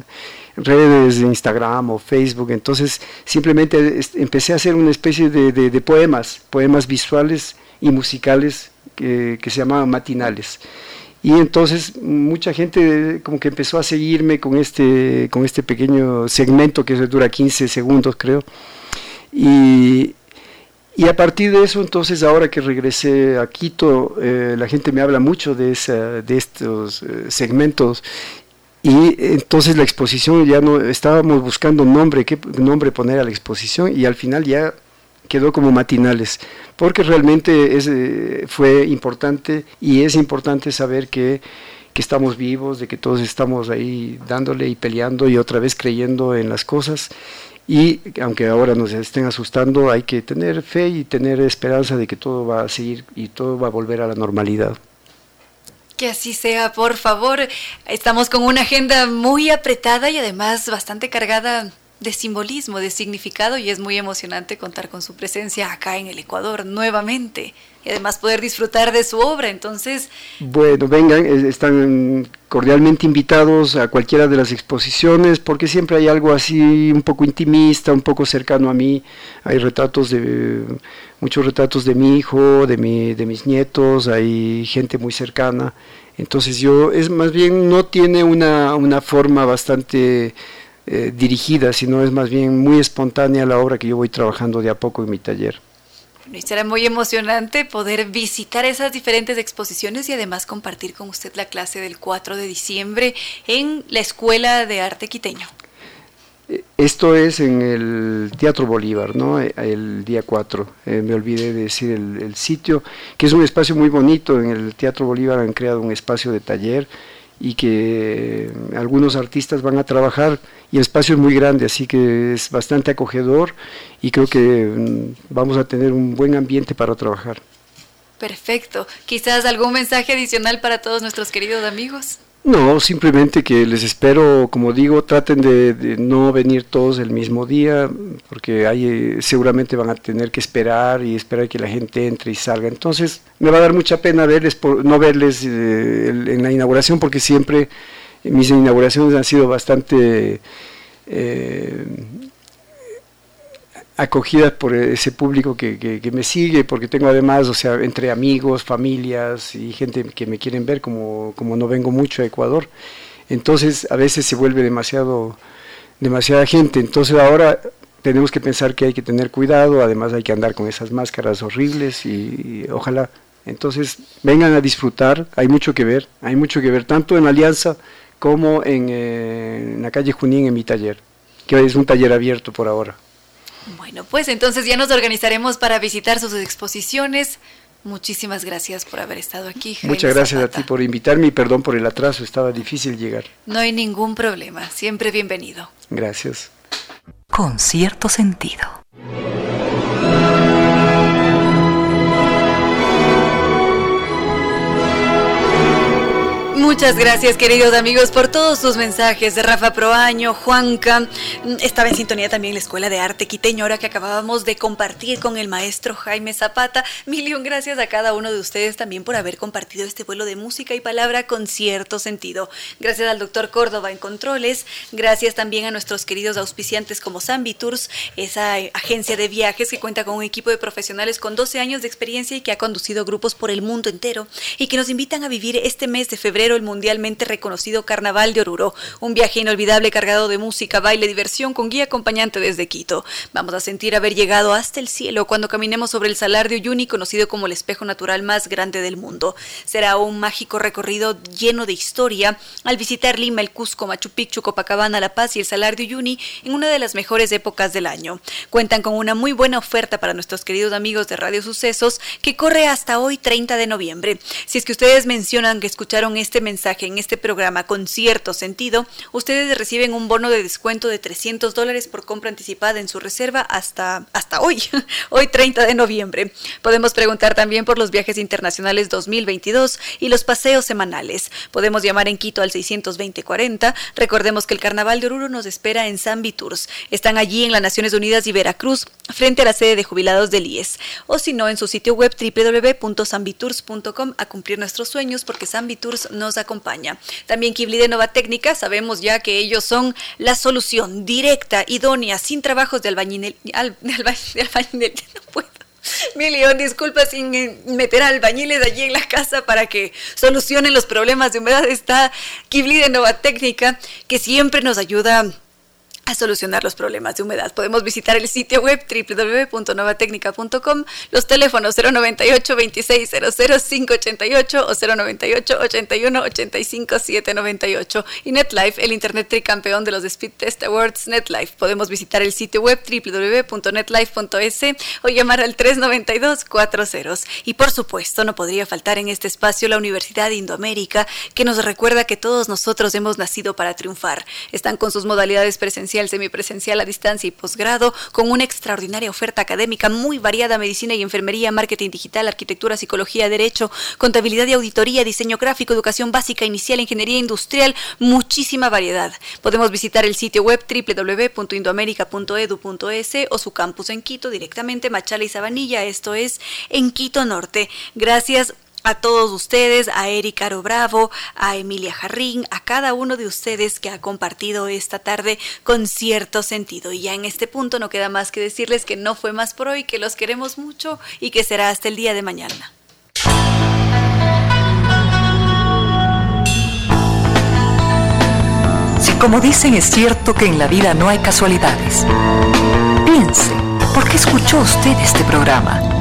redes de Instagram o Facebook, entonces simplemente empecé a hacer una especie de, poemas, poemas visuales y musicales que, se llamaban matinales. Y entonces mucha gente como que empezó a seguirme con este, con este pequeño segmento que dura 15 segundos creo. Y, y a partir de eso, entonces, ahora que regresé a Quito, eh, la gente me habla mucho de, esa, de estos eh, segmentos. Y entonces la exposición ya no, estábamos buscando nombre, qué nombre poner a la exposición y al final ya quedó como matinales, porque realmente es, eh, fue importante y es importante saber que, que estamos vivos, de que todos estamos ahí dándole y peleando y otra vez creyendo en las cosas y aunque ahora nos estén asustando, hay que tener fe y tener esperanza de que todo va a seguir y todo va a volver a la normalidad. Que así sea, por favor. Estamos con una agenda muy apretada y además bastante cargada de simbolismo, de significado y es muy emocionante contar con su presencia acá en el Ecuador nuevamente y además poder disfrutar de su obra. Entonces, bueno, vengan, están cordialmente invitados a cualquiera de las exposiciones porque siempre hay algo así un poco intimista, un poco cercano a mí. Hay retratos de muchos retratos de mi hijo, de mi de mis nietos, hay gente muy cercana. Entonces yo es más bien no tiene una, una forma bastante eh, dirigida, sino es más bien muy espontánea la obra que yo voy trabajando de a poco en mi taller. Y será muy emocionante poder visitar esas diferentes exposiciones y además compartir con usted la clase del 4 de diciembre en la Escuela de Arte Quiteño. Eh, esto es en el Teatro Bolívar, ¿no? Eh, el día 4. me olvidé de decir el, sitio, que es un espacio muy bonito. En el Teatro Bolívar han creado un espacio de taller y que algunos artistas van a trabajar y el espacio es muy grande, así que es bastante acogedor y creo que mm, vamos a tener un buen ambiente para trabajar. Perfecto. Quizás algún mensaje adicional para todos nuestros queridos amigos. No, simplemente que les espero, como digo, traten de, no venir todos el mismo día, porque ahí eh, seguramente van a tener que esperar y esperar que la gente entre y salga. Entonces, me va a dar mucha pena verles, por, no verles eh, en la inauguración, porque siempre mis inauguraciones han sido bastante eh, acogidas por ese público que, que, me sigue, porque tengo además, o sea, entre amigos, familias y gente que me quieren ver, como, como no vengo mucho a Ecuador, entonces a veces se vuelve demasiado, demasiada gente, entonces ahora tenemos que pensar que hay que tener cuidado, además hay que andar con esas máscaras horribles y, ojalá, entonces vengan a disfrutar, hay mucho que ver, hay mucho que ver, tanto en Alianza como en, eh, en la calle Junín en mi taller, que es un taller abierto por ahora. Bueno, pues entonces ya nos organizaremos para visitar sus exposiciones. Muchísimas gracias por haber estado aquí. Muchas gracias a ti por invitarme y perdón por el atraso, estaba difícil llegar. No hay ningún problema, siempre bienvenido. Gracias. Con cierto sentido. Muchas gracias, queridos amigos, por todos sus mensajes de Rafa Proaño, Juanca. Estaba en sintonía también la Escuela de Arte Quiteño, ahora que acabábamos de compartir con el maestro Jaime Zapata. Milión gracias a cada uno de ustedes también por haber compartido este vuelo de música y palabra con cierto sentido. Gracias al doctor Córdoba en Controles. Gracias también a nuestros queridos auspiciantes como Zambi Tours, esa agencia de viajes que cuenta con un equipo de profesionales con 12 años de experiencia y que ha conducido grupos por el mundo entero y que nos invitan a vivir este mes de febrero mundialmente reconocido Carnaval de Oruro, un viaje inolvidable cargado de música, baile, diversión con guía acompañante desde Quito. Vamos a sentir haber llegado hasta el cielo cuando caminemos sobre el Salar de Uyuni, conocido como el espejo natural más grande del mundo. Será un mágico recorrido lleno de historia al visitar Lima, el Cusco, Machu Picchu, Copacabana, La Paz y el Salar de Uyuni en una de las mejores épocas del año. Cuentan con una muy buena oferta para nuestros queridos amigos de Radio Sucesos que corre hasta hoy 30 de noviembre. Si es que ustedes mencionan que escucharon este mensaje mensaje en este programa con cierto sentido, ustedes reciben un bono de descuento de 300 dólares por compra anticipada en su reserva hasta, hasta hoy, hoy 30 de noviembre. Podemos preguntar también por los viajes internacionales 2022 y los paseos semanales. Podemos llamar en Quito al 620-40. Recordemos que el Carnaval de Oruro nos espera en San Viturs. Están allí en las Naciones Unidas y Veracruz, frente a la sede de jubilados del IES. O si no, en su sitio web www.sanviturs.com a cumplir nuestros sueños porque San Viturs nos acompaña. También Kibli de Nova Técnica, sabemos ya que ellos son la solución directa, idónea, sin trabajos de albañil, de albañil, no puedo. Milión disculpas sin meter albañiles allí en la casa para que solucionen los problemas de humedad. Está Kibli de Nova Técnica, que siempre nos ayuda solucionar los problemas de humedad. Podemos visitar el sitio web www.novatecnica.com, los teléfonos 098 2600 588 o 098 81 85 798 y NetLife, el internet tricampeón de los Speed Test Awards NetLife. Podemos visitar el sitio web www.netlife.es o llamar al 392 40 y por supuesto no podría faltar en este espacio la Universidad de Indoamérica que nos recuerda que todos nosotros hemos nacido para triunfar. Están con sus modalidades presenciales semipresencial, a distancia y posgrado, con una extraordinaria oferta académica muy variada, medicina y enfermería, marketing digital, arquitectura, psicología, derecho, contabilidad y auditoría, diseño gráfico, educación básica, inicial, ingeniería industrial, muchísima variedad. Podemos visitar el sitio web www.indoamerica.edu.es o su campus en Quito directamente, Machala y Sabanilla, esto es en Quito Norte. Gracias a todos ustedes, a Erika Caro Bravo, a Emilia Jarrín, a cada uno de ustedes que ha compartido esta tarde con cierto sentido. Y ya en este punto no queda más que decirles que no fue más por hoy, que los queremos mucho y que será hasta el día de mañana. Si como dicen es cierto que en la vida no hay casualidades, piense, ¿por qué escuchó usted este programa?